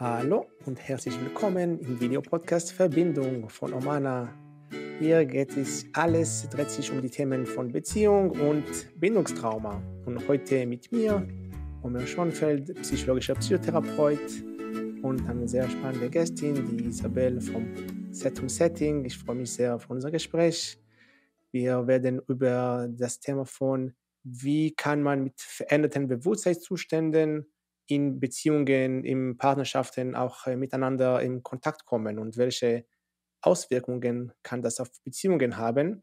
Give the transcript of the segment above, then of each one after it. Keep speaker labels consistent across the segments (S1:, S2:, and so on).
S1: Hallo und herzlich willkommen im Videopodcast Verbindung von Omana. Hier geht es alles, dreht sich um die Themen von Beziehung und Bindungstrauma. Und heute mit mir, Omer Schonfeld, psychologischer Psychotherapeut und eine sehr spannende Gästin, die Isabel vom Set und Setting. Ich freue mich sehr auf unser Gespräch. Wir werden über das Thema von, wie kann man mit veränderten Bewusstseinszuständen in Beziehungen, in Partnerschaften auch äh, miteinander in Kontakt kommen und welche Auswirkungen kann das auf Beziehungen haben.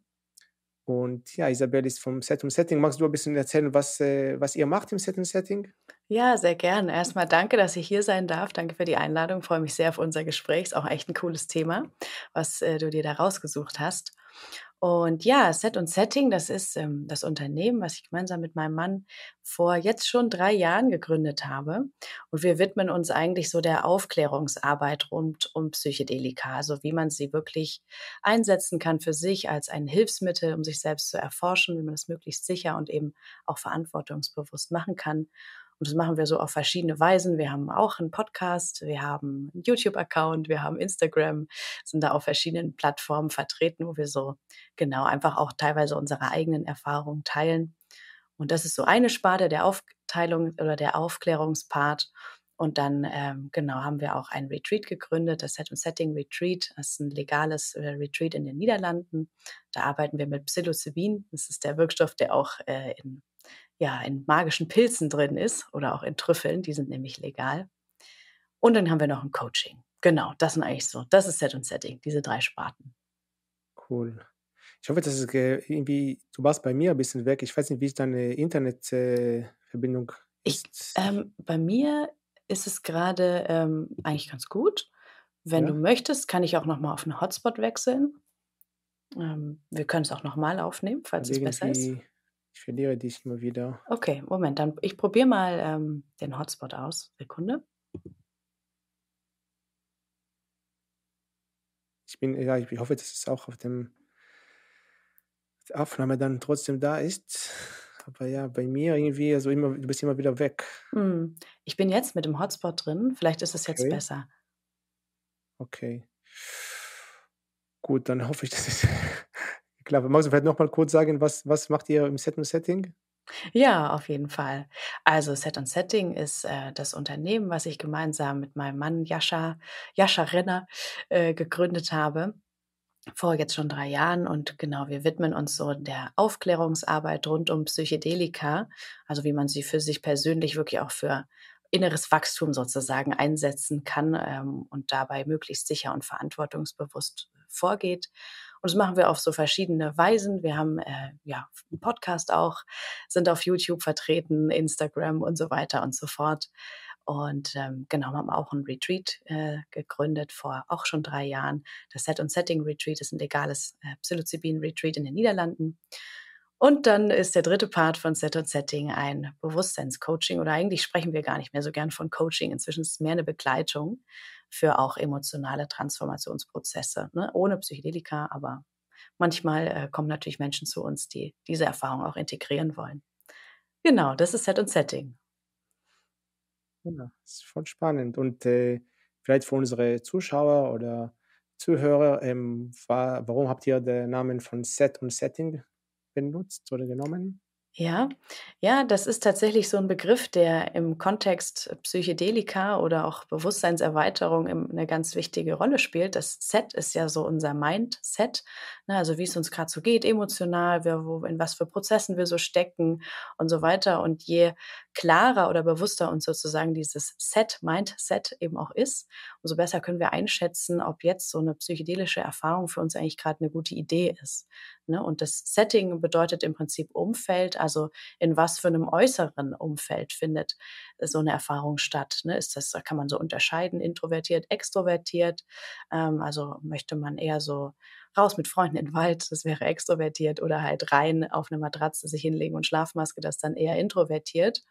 S1: Und ja, Isabel ist vom Set Setting. Magst du ein bisschen erzählen, was, äh, was ihr macht im Set und Setting?
S2: Ja, sehr gern. Erstmal danke, dass ich hier sein darf. Danke für die Einladung. Ich freue mich sehr auf unser Gespräch. Ist auch echt ein cooles Thema, was äh, du dir da rausgesucht hast. Und ja, Set und Setting, das ist ähm, das Unternehmen, was ich gemeinsam mit meinem Mann vor jetzt schon drei Jahren gegründet habe. Und wir widmen uns eigentlich so der Aufklärungsarbeit rund um Psychedelika, also wie man sie wirklich einsetzen kann für sich als ein Hilfsmittel, um sich selbst zu erforschen, wie man das möglichst sicher und eben auch verantwortungsbewusst machen kann. Und das machen wir so auf verschiedene Weisen. Wir haben auch einen Podcast, wir haben einen YouTube-Account, wir haben Instagram, sind da auf verschiedenen Plattformen vertreten, wo wir so genau einfach auch teilweise unsere eigenen Erfahrungen teilen. Und das ist so eine Sparte der Aufteilung oder der Aufklärungspart. Und dann, ähm, genau, haben wir auch ein Retreat gegründet, das Set and Setting Retreat. Das ist ein legales äh, Retreat in den Niederlanden. Da arbeiten wir mit Psilocybin. Das ist der Wirkstoff, der auch äh, in ja, in magischen Pilzen drin ist oder auch in Trüffeln, die sind nämlich legal. Und dann haben wir noch ein Coaching. Genau, das sind eigentlich so, das ist Set und Setting, diese drei Sparten.
S1: Cool. Ich hoffe, dass es irgendwie, du warst bei mir ein bisschen weg. Ich weiß nicht, wie ist deine Internetverbindung
S2: äh, ist. ähm, bei mir ist es gerade ähm, eigentlich ganz gut. Wenn ja. du möchtest, kann ich auch noch mal auf einen Hotspot wechseln. Ähm, wir können es auch noch mal aufnehmen, falls es besser ist.
S1: Ich verliere dich immer wieder.
S2: Okay, Moment, dann ich probiere mal ähm, den Hotspot aus. Sekunde.
S1: Ich bin, ja, ich hoffe, dass es auch auf dem die Aufnahme dann trotzdem da ist. Aber ja, bei mir irgendwie, also immer, du bist immer wieder weg.
S2: Hm. Ich bin jetzt mit dem Hotspot drin. Vielleicht ist es jetzt okay. besser.
S1: Okay. Gut, dann hoffe ich, dass es Klar, magst du vielleicht noch mal kurz sagen, was was macht ihr im Set und Setting?
S2: Ja, auf jeden Fall. Also Set und Setting ist äh, das Unternehmen, was ich gemeinsam mit meinem Mann Jascha, Jascha Renner äh, gegründet habe. Vor jetzt schon drei Jahren und genau, wir widmen uns so der Aufklärungsarbeit rund um Psychedelika, also wie man sie für sich persönlich wirklich auch für inneres Wachstum sozusagen einsetzen kann ähm, und dabei möglichst sicher und verantwortungsbewusst vorgeht. Und das machen wir auf so verschiedene Weisen. Wir haben äh, ja einen Podcast auch, sind auf YouTube vertreten, Instagram und so weiter und so fort. Und ähm, genau, haben auch ein Retreat äh, gegründet vor auch schon drei Jahren. Das Set und Setting Retreat ist ein legales äh, Psilocybin Retreat in den Niederlanden. Und dann ist der dritte Part von Set und Setting ein Bewusstseinscoaching oder eigentlich sprechen wir gar nicht mehr so gern von Coaching. Inzwischen ist es mehr eine Begleitung für auch emotionale Transformationsprozesse, ne? ohne Psychedelika, aber manchmal äh, kommen natürlich Menschen zu uns, die diese Erfahrung auch integrieren wollen. Genau, das ist Set und Setting.
S1: Ja, das ist voll spannend. Und äh, vielleicht für unsere Zuschauer oder Zuhörer, ähm, war, warum habt ihr den Namen von Set und Setting benutzt oder genommen?
S2: Ja, ja, das ist tatsächlich so ein Begriff, der im Kontext Psychedelika oder auch Bewusstseinserweiterung eine ganz wichtige Rolle spielt. Das Set ist ja so unser Mindset, ne, also wie es uns gerade so geht, emotional, wir, wo, in was für Prozessen wir so stecken und so weiter. Und je klarer oder bewusster uns sozusagen dieses Set, Mindset eben auch ist, umso besser können wir einschätzen, ob jetzt so eine psychedelische Erfahrung für uns eigentlich gerade eine gute Idee ist. Ne? Und das Setting bedeutet im Prinzip Umfeld, also in was für einem äußeren Umfeld findet so eine Erfahrung statt. Ne? Ist das, kann man so unterscheiden, introvertiert, extrovertiert. Ähm, also möchte man eher so raus mit Freunden in den Wald, das wäre extrovertiert, oder halt rein auf eine Matratze sich hinlegen und Schlafmaske, das dann eher introvertiert.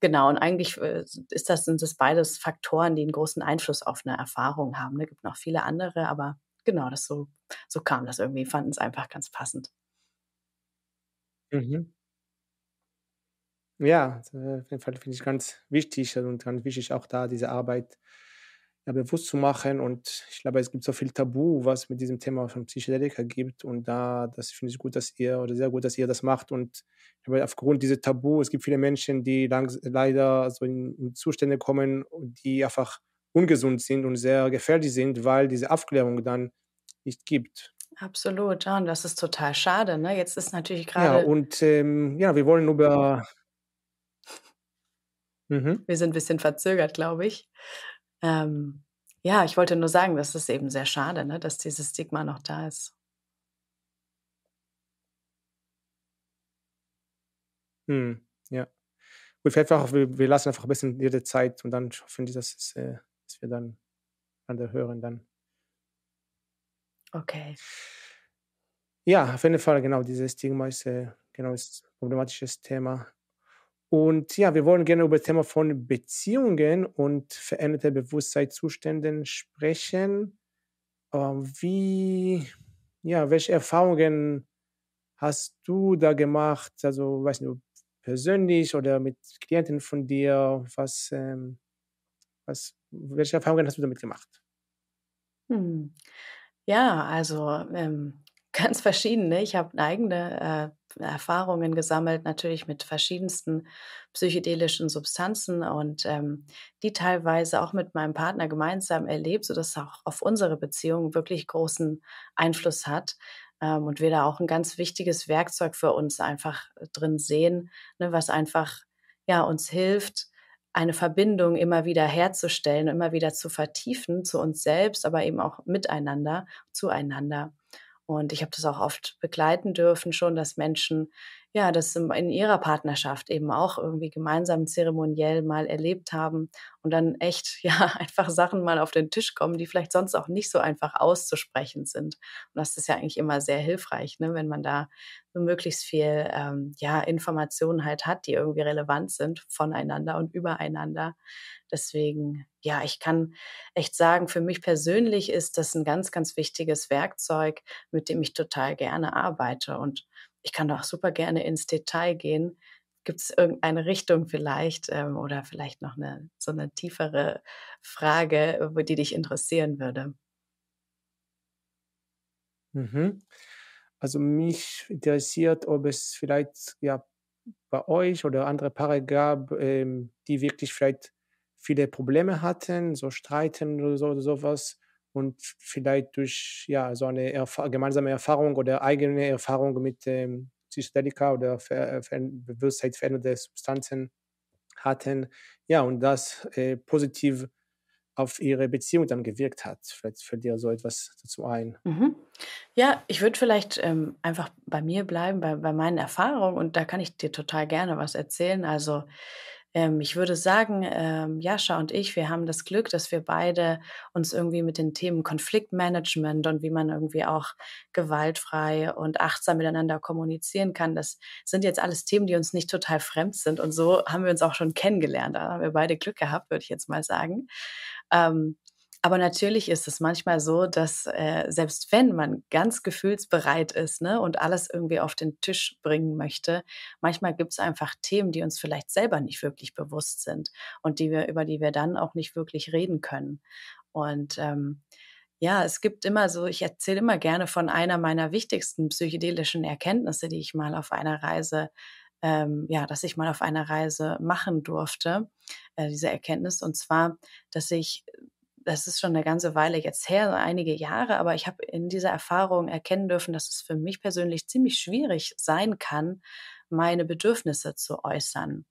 S2: Genau, und eigentlich äh, ist das, sind das beides Faktoren, die einen großen Einfluss auf eine Erfahrung haben. Es ne? gibt noch viele andere, aber genau, das so, so kam das irgendwie, fanden es einfach ganz passend.
S1: Mhm. Ja, äh, auf jeden Fall finde ich ganz wichtig und ganz wichtig auch da diese Arbeit bewusst zu machen. Und ich glaube, es gibt so viel Tabu, was mit diesem Thema von Psychedelika gibt. Und da, das finde ich gut, dass ihr oder sehr gut, dass ihr das macht. Und aufgrund dieser Tabu, es gibt viele Menschen, die lang, leider so in, in Zustände kommen, die einfach ungesund sind und sehr gefährlich sind, weil diese Aufklärung dann nicht gibt.
S2: Absolut, ja, und das ist total schade. Ne? Jetzt ist natürlich gerade.
S1: Ja, und ähm, ja, wir wollen über.
S2: Mhm. Wir sind ein bisschen verzögert, glaube ich. Ähm, ja, ich wollte nur sagen, das ist eben sehr schade, ne, dass dieses Stigma noch da ist.
S1: Hm, ja. Gut, vielleicht wir, wir lassen einfach ein bisschen jede Zeit und dann finde ich, dass, es, äh, dass wir dann an der hören dann.
S2: Okay.
S1: Ja, auf jeden Fall, genau, dieses Stigma ist, äh, genau, ist ein problematisches Thema. Und ja, wir wollen gerne über das Thema von Beziehungen und veränderte Bewusstseinszuständen sprechen. Ähm, wie, ja, welche Erfahrungen hast du da gemacht? Also, weiß nicht, persönlich oder mit Klienten von dir? Was, ähm, was, welche Erfahrungen hast du damit gemacht?
S2: Hm. Ja, also ähm, ganz verschiedene. Ich habe eigene äh, Erfahrungen gesammelt, natürlich mit verschiedensten psychedelischen Substanzen und ähm, die teilweise auch mit meinem Partner gemeinsam erlebt, sodass es auch auf unsere Beziehung wirklich großen Einfluss hat. Ähm, und wir da auch ein ganz wichtiges Werkzeug für uns einfach drin sehen, ne, was einfach ja uns hilft, eine Verbindung immer wieder herzustellen, immer wieder zu vertiefen zu uns selbst, aber eben auch miteinander, zueinander. Und ich habe das auch oft begleiten dürfen schon, dass Menschen ja das in ihrer Partnerschaft eben auch irgendwie gemeinsam zeremoniell mal erlebt haben und dann echt ja einfach Sachen mal auf den Tisch kommen, die vielleicht sonst auch nicht so einfach auszusprechen sind. Und das ist ja eigentlich immer sehr hilfreich, ne, wenn man da so möglichst viel ähm, ja Informationen halt hat, die irgendwie relevant sind voneinander und übereinander. Deswegen, ja, ich kann echt sagen, für mich persönlich ist das ein ganz, ganz wichtiges Werkzeug, mit dem ich total gerne arbeite. Und ich kann auch super gerne ins Detail gehen. Gibt es irgendeine Richtung vielleicht ähm, oder vielleicht noch eine so eine tiefere Frage, die dich interessieren würde?
S1: Mhm. Also mich interessiert, ob es vielleicht ja bei euch oder andere Paare gab, ähm, die wirklich vielleicht viele Probleme hatten, so Streiten oder so oder sowas und vielleicht durch ja so eine Erf gemeinsame Erfahrung oder eigene Erfahrung mit ähm, Psychedelika oder ver ver bewusstseinsverändernde Substanzen hatten. Ja, und das äh, positiv auf ihre Beziehung dann gewirkt hat. Vielleicht fällt dir so etwas dazu ein.
S2: Mhm. Ja, ich würde vielleicht ähm, einfach bei mir bleiben, bei, bei meinen Erfahrungen und da kann ich dir total gerne was erzählen. Also ähm, ich würde sagen, ähm, Jascha und ich, wir haben das Glück, dass wir beide uns irgendwie mit den Themen Konfliktmanagement und wie man irgendwie auch gewaltfrei und achtsam miteinander kommunizieren kann, das sind jetzt alles Themen, die uns nicht total fremd sind. Und so haben wir uns auch schon kennengelernt. Da haben wir beide Glück gehabt, würde ich jetzt mal sagen. Ähm, aber natürlich ist es manchmal so, dass äh, selbst wenn man ganz gefühlsbereit ist ne, und alles irgendwie auf den Tisch bringen möchte, manchmal gibt es einfach Themen, die uns vielleicht selber nicht wirklich bewusst sind und die wir, über die wir dann auch nicht wirklich reden können. Und ähm, ja, es gibt immer so, ich erzähle immer gerne von einer meiner wichtigsten psychedelischen Erkenntnisse, die ich mal auf einer Reise ähm, ja, dass ich mal auf einer Reise machen durfte, äh, diese Erkenntnis. Und zwar, dass ich das ist schon eine ganze Weile jetzt her, einige Jahre, aber ich habe in dieser Erfahrung erkennen dürfen, dass es für mich persönlich ziemlich schwierig sein kann, meine Bedürfnisse zu äußern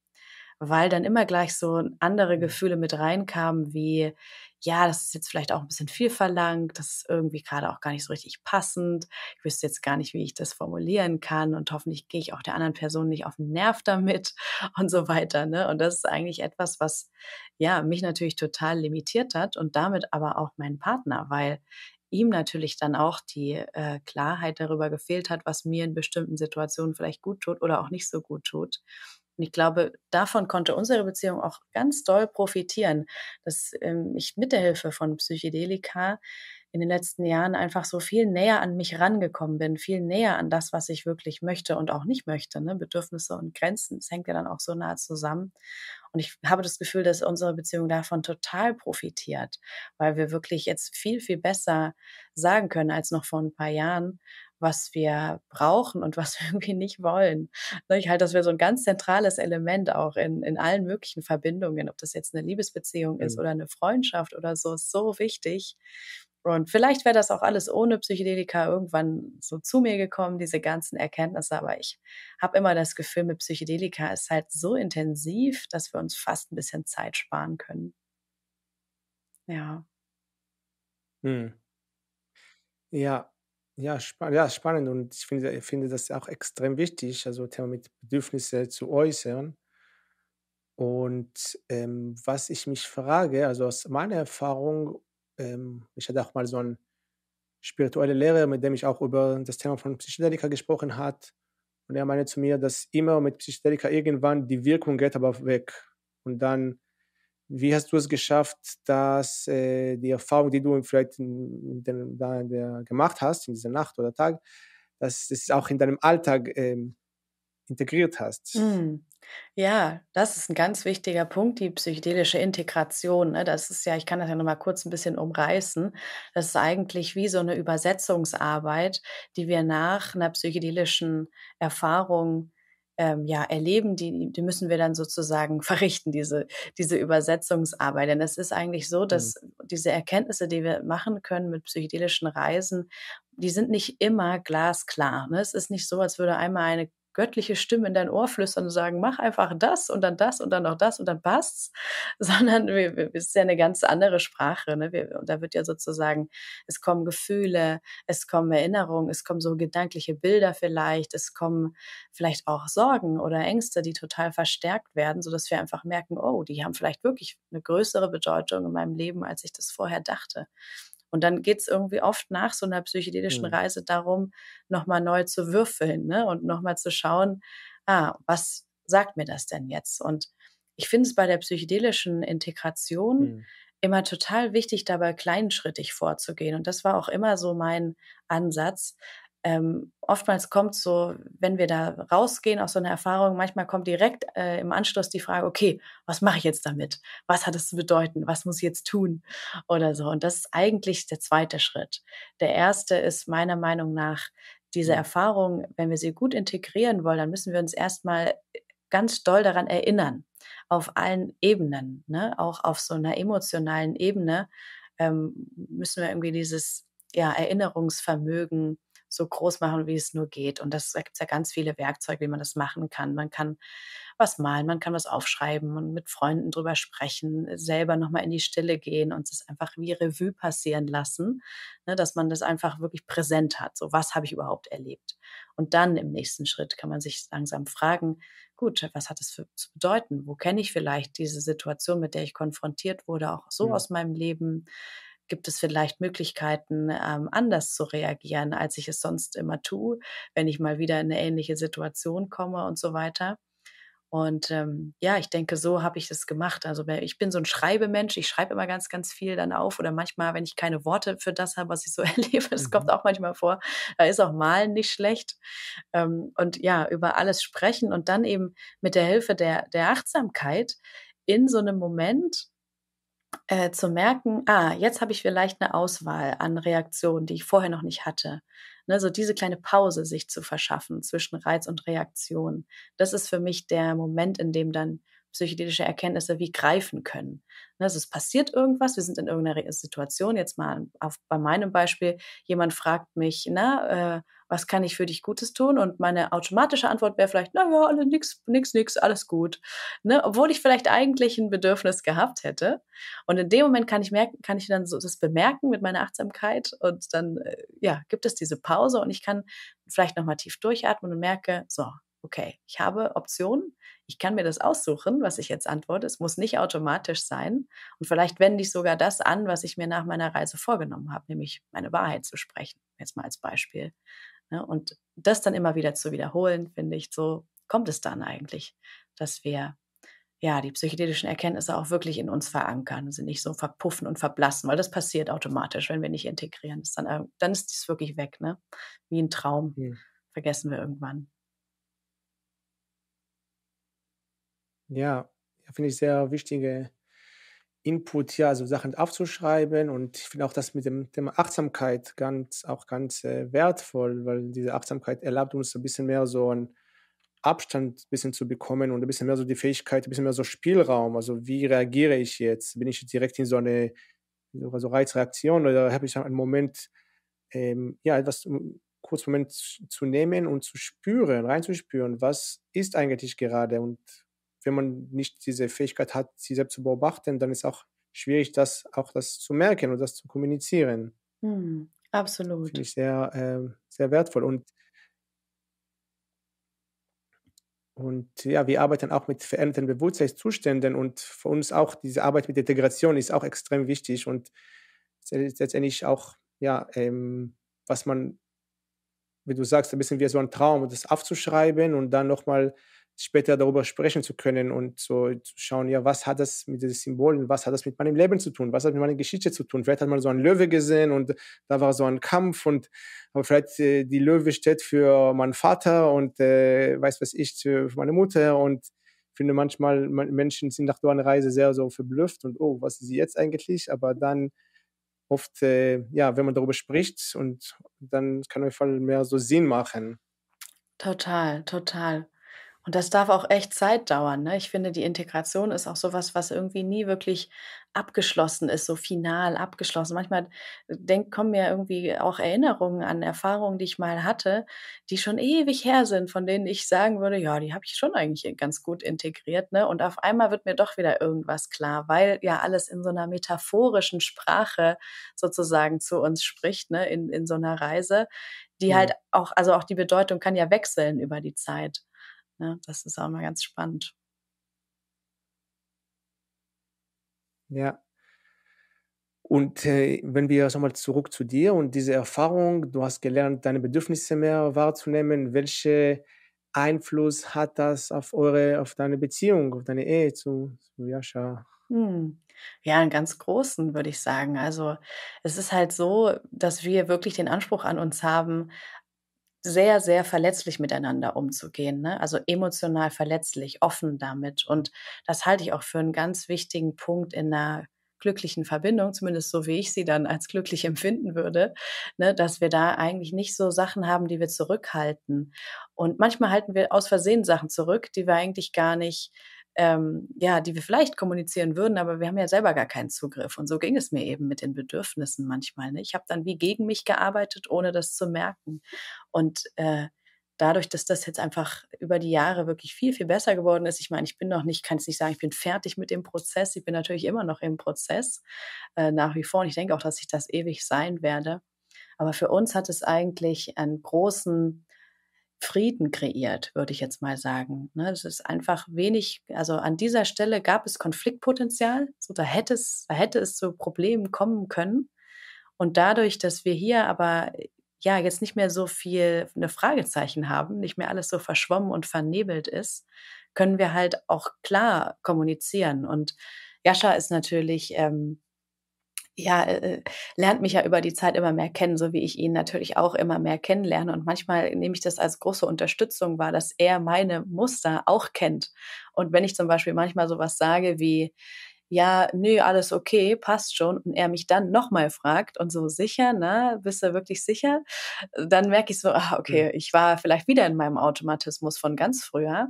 S2: weil dann immer gleich so andere mhm. Gefühle mit reinkamen, wie, ja, das ist jetzt vielleicht auch ein bisschen viel verlangt, das ist irgendwie gerade auch gar nicht so richtig passend, ich wüsste jetzt gar nicht, wie ich das formulieren kann und hoffentlich gehe ich auch der anderen Person nicht auf den Nerv damit und so weiter. Ne? Und das ist eigentlich etwas, was ja mich natürlich total limitiert hat und damit aber auch meinen Partner, weil ihm natürlich dann auch die äh, Klarheit darüber gefehlt hat, was mir in bestimmten Situationen vielleicht gut tut oder auch nicht so gut tut. Und ich glaube, davon konnte unsere Beziehung auch ganz doll profitieren, dass ähm, ich mit der Hilfe von Psychedelika in den letzten Jahren einfach so viel näher an mich rangekommen bin, viel näher an das, was ich wirklich möchte und auch nicht möchte. Ne? Bedürfnisse und Grenzen, das hängt ja dann auch so nah zusammen. Und ich habe das Gefühl, dass unsere Beziehung davon total profitiert, weil wir wirklich jetzt viel, viel besser sagen können als noch vor ein paar Jahren, was wir brauchen und was wir irgendwie nicht wollen. Ne, ich halte das für so ein ganz zentrales Element auch in, in allen möglichen Verbindungen, ob das jetzt eine Liebesbeziehung ist mhm. oder eine Freundschaft oder so, ist so wichtig. Und vielleicht wäre das auch alles ohne Psychedelika irgendwann so zu mir gekommen, diese ganzen Erkenntnisse. Aber ich habe immer das Gefühl, mit Psychedelika ist halt so intensiv, dass wir uns fast ein bisschen Zeit sparen können. Ja.
S1: Hm. Ja, ja, spa ja, spannend und ich finde finde das auch extrem wichtig, also Thema mit Bedürfnisse zu äußern. Und, ähm, was ich mich frage, also aus meiner Erfahrung, ähm, ich hatte auch mal so 'n spirituelle Lehrer, mit dem ich auch über das Thema von Psychedelika gesprochen hat. Und er meinte zu mir, dass immer mit Psychedelika irgendwann die Wirkung geht aber weg. Und dann wie hast du es geschafft, dass äh, die Erfahrung, die du vielleicht in, in da gemacht hast, in dieser Nacht oder Tag, dass es auch in deinem Alltag ähm, integriert hast?
S2: Mm. Ja, das ist ein ganz wichtiger Punkt, die psychedelische Integration. Ne? Das ist ja, ich kann das ja noch mal kurz ein bisschen umreißen. Das ist eigentlich wie so eine Übersetzungsarbeit, die wir nach einer psychedelischen Erfahrung ähm, ja, erleben, die, die müssen wir dann sozusagen verrichten, diese, diese Übersetzungsarbeit. Denn es ist eigentlich so, dass mhm. diese Erkenntnisse, die wir machen können mit psychedelischen Reisen, die sind nicht immer glasklar. Ne? Es ist nicht so, als würde einmal eine göttliche Stimme in dein Ohr flüstern und sagen, mach einfach das und dann das und dann noch das und dann passt's, sondern es ist ja eine ganz andere Sprache. Ne? Wir, und da wird ja sozusagen, es kommen Gefühle, es kommen Erinnerungen, es kommen so gedankliche Bilder vielleicht, es kommen vielleicht auch Sorgen oder Ängste, die total verstärkt werden, sodass wir einfach merken, oh, die haben vielleicht wirklich eine größere Bedeutung in meinem Leben, als ich das vorher dachte. Und dann geht es irgendwie oft nach so einer psychedelischen mhm. Reise darum, nochmal neu zu würfeln ne? und nochmal zu schauen, ah, was sagt mir das denn jetzt? Und ich finde es bei der psychedelischen Integration mhm. immer total wichtig, dabei kleinschrittig vorzugehen. Und das war auch immer so mein Ansatz, ähm, oftmals kommt so, wenn wir da rausgehen aus so einer Erfahrung, manchmal kommt direkt äh, im Anschluss die Frage, okay, was mache ich jetzt damit? Was hat es zu bedeuten? Was muss ich jetzt tun? Oder so. Und das ist eigentlich der zweite Schritt. Der erste ist meiner Meinung nach diese mhm. Erfahrung, wenn wir sie gut integrieren wollen, dann müssen wir uns erstmal ganz doll daran erinnern, auf allen Ebenen, ne? auch auf so einer emotionalen Ebene ähm, müssen wir irgendwie dieses ja, Erinnerungsvermögen so groß machen, wie es nur geht. Und das, da gibt es ja ganz viele Werkzeuge, wie man das machen kann. Man kann was malen, man kann was aufschreiben und mit Freunden drüber sprechen, selber nochmal in die Stille gehen und es einfach wie Revue passieren lassen, ne, dass man das einfach wirklich präsent hat. So, was habe ich überhaupt erlebt? Und dann im nächsten Schritt kann man sich langsam fragen, gut, was hat es für, zu bedeuten? Wo kenne ich vielleicht diese Situation, mit der ich konfrontiert wurde, auch so ja. aus meinem Leben? Gibt es vielleicht Möglichkeiten, ähm, anders zu reagieren, als ich es sonst immer tue, wenn ich mal wieder in eine ähnliche Situation komme und so weiter. Und ähm, ja, ich denke, so habe ich es gemacht. Also ich bin so ein Schreibemensch, ich schreibe immer ganz, ganz viel dann auf. Oder manchmal, wenn ich keine Worte für das habe, was ich so erlebe, das mhm. kommt auch manchmal vor, da ist auch Malen nicht schlecht. Ähm, und ja, über alles sprechen und dann eben mit der Hilfe der, der Achtsamkeit in so einem Moment äh, zu merken, ah, jetzt habe ich vielleicht eine Auswahl an Reaktionen, die ich vorher noch nicht hatte. Ne, so diese kleine Pause sich zu verschaffen zwischen Reiz und Reaktion. Das ist für mich der Moment, in dem dann psychedelische Erkenntnisse wie greifen können. Ne, also es passiert irgendwas, wir sind in irgendeiner Situation, jetzt mal auf, bei meinem Beispiel, jemand fragt mich, na, äh, was kann ich für dich Gutes tun? Und meine automatische Antwort wäre vielleicht, na ja, alles nix, nix, nix, alles gut. Ne? Obwohl ich vielleicht eigentlich ein Bedürfnis gehabt hätte. Und in dem Moment kann ich merken, kann ich dann so das bemerken mit meiner Achtsamkeit und dann, äh, ja, gibt es diese Pause und ich kann vielleicht nochmal tief durchatmen und merke, so, okay, ich habe Optionen, ich kann mir das aussuchen, was ich jetzt antworte. Es muss nicht automatisch sein. Und vielleicht wende ich sogar das an, was ich mir nach meiner Reise vorgenommen habe, nämlich meine Wahrheit zu sprechen. Jetzt mal als Beispiel. Ne? Und das dann immer wieder zu wiederholen, finde ich, so kommt es dann eigentlich, dass wir ja die psychedelischen Erkenntnisse auch wirklich in uns verankern, sie nicht so verpuffen und verblassen, weil das passiert automatisch, wenn wir nicht integrieren. Das dann, dann ist es wirklich weg, ne? Wie ein Traum. Hm. Vergessen wir irgendwann.
S1: Ja, finde ich sehr wichtige Input, ja, so Sachen aufzuschreiben und ich finde auch das mit dem Thema Achtsamkeit ganz, auch ganz äh, wertvoll, weil diese Achtsamkeit erlaubt uns ein bisschen mehr so einen Abstand ein bisschen zu bekommen und ein bisschen mehr so die Fähigkeit, ein bisschen mehr so Spielraum. Also wie reagiere ich jetzt? Bin ich direkt in so eine so, Reizreaktion oder habe ich einen Moment, ähm, ja, etwas kurz Moment zu nehmen und zu spüren, reinzuspüren, was ist eigentlich gerade und wenn man nicht diese Fähigkeit hat, sie selbst zu beobachten, dann ist auch schwierig, das auch das zu merken und das zu kommunizieren.
S2: Mhm, absolut.
S1: Finde ich sehr, äh, sehr wertvoll. Und, und ja, wir arbeiten auch mit veränderten Bewusstseinszuständen und für uns auch diese Arbeit mit Integration ist auch extrem wichtig und letztendlich auch, ja, ähm, was man, wie du sagst, ein bisschen wie so ein Traum, das aufzuschreiben und dann nochmal später darüber sprechen zu können und so zu schauen, ja, was hat das mit diesen Symbolen, was hat das mit meinem Leben zu tun, was hat mit meiner Geschichte zu tun. Vielleicht hat man so einen Löwe gesehen und da war so ein Kampf und aber vielleicht äh, die Löwe steht für meinen Vater und äh, weiß was ich für meine Mutter und ich finde manchmal Menschen sind nach so einer Reise sehr so verblüfft und oh, was ist sie jetzt eigentlich? Aber dann oft, äh, ja, wenn man darüber spricht und dann kann auf jeden Fall mehr so Sinn machen.
S2: Total, total. Und das darf auch echt Zeit dauern. Ne? Ich finde, die Integration ist auch sowas, was irgendwie nie wirklich abgeschlossen ist, so final abgeschlossen. Manchmal äh, denk, kommen mir irgendwie auch Erinnerungen an Erfahrungen, die ich mal hatte, die schon ewig her sind, von denen ich sagen würde, ja, die habe ich schon eigentlich ganz gut integriert. Ne? Und auf einmal wird mir doch wieder irgendwas klar, weil ja alles in so einer metaphorischen Sprache sozusagen zu uns spricht, ne? in, in so einer Reise, die ja. halt auch, also auch die Bedeutung kann ja wechseln über die Zeit. Ne? Das ist auch mal ganz spannend.
S1: Ja. Und äh, wenn wir nochmal zurück zu dir und diese Erfahrung, du hast gelernt, deine Bedürfnisse mehr wahrzunehmen. Welche Einfluss hat das auf eure, auf deine Beziehung, auf deine Ehe zu, zu Jascha?
S2: Hm. Ja, einen ganz großen, würde ich sagen. Also es ist halt so, dass wir wirklich den Anspruch an uns haben, sehr, sehr verletzlich miteinander umzugehen. Ne? Also emotional verletzlich, offen damit. Und das halte ich auch für einen ganz wichtigen Punkt in einer glücklichen Verbindung, zumindest so wie ich sie dann als glücklich empfinden würde, ne, dass wir da eigentlich nicht so Sachen haben, die wir zurückhalten. Und manchmal halten wir aus Versehen Sachen zurück, die wir eigentlich gar nicht ähm, ja, die wir vielleicht kommunizieren würden, aber wir haben ja selber gar keinen Zugriff. Und so ging es mir eben mit den Bedürfnissen manchmal. Ne? Ich habe dann wie gegen mich gearbeitet, ohne das zu merken. Und äh, dadurch, dass das jetzt einfach über die Jahre wirklich viel, viel besser geworden ist, ich meine, ich bin noch nicht, kann es nicht sagen, ich bin fertig mit dem Prozess. Ich bin natürlich immer noch im Prozess äh, nach wie vor. Und ich denke auch, dass ich das ewig sein werde. Aber für uns hat es eigentlich einen großen Frieden kreiert, würde ich jetzt mal sagen. Ne? Es ist einfach wenig, also an dieser Stelle gab es Konfliktpotenzial, so da hätte es, da hätte es zu Problemen kommen können. Und dadurch, dass wir hier aber ja jetzt nicht mehr so viel eine Fragezeichen haben, nicht mehr alles so verschwommen und vernebelt ist, können wir halt auch klar kommunizieren. Und Jascha ist natürlich ähm, ja, äh, lernt mich ja über die Zeit immer mehr kennen, so wie ich ihn natürlich auch immer mehr kennenlerne. Und manchmal nehme ich das als große Unterstützung wahr, dass er meine Muster auch kennt. Und wenn ich zum Beispiel manchmal sowas sage wie, ja, nö, alles okay, passt schon, und er mich dann nochmal fragt und so sicher, ne, bist du wirklich sicher? Dann merke ich so, ah, okay, ich war vielleicht wieder in meinem Automatismus von ganz früher.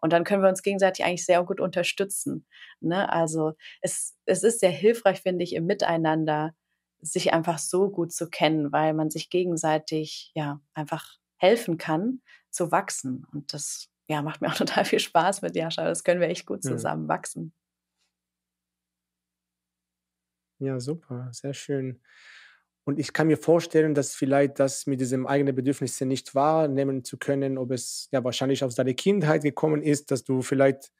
S2: Und dann können wir uns gegenseitig eigentlich sehr gut unterstützen. Ne? Also es, es ist sehr hilfreich, finde ich, im Miteinander, sich einfach so gut zu kennen, weil man sich gegenseitig ja einfach helfen kann zu wachsen. Und das ja, macht mir auch total viel Spaß mit Jascha. Das können wir echt gut zusammen mhm. wachsen.
S1: Ja, super, sehr schön. Und ich kann mir vorstellen, dass vielleicht das mit diesem eigenen Bedürfnisse nicht wahrnehmen zu können, ob es ja wahrscheinlich aus deiner Kindheit gekommen ist, dass du vielleicht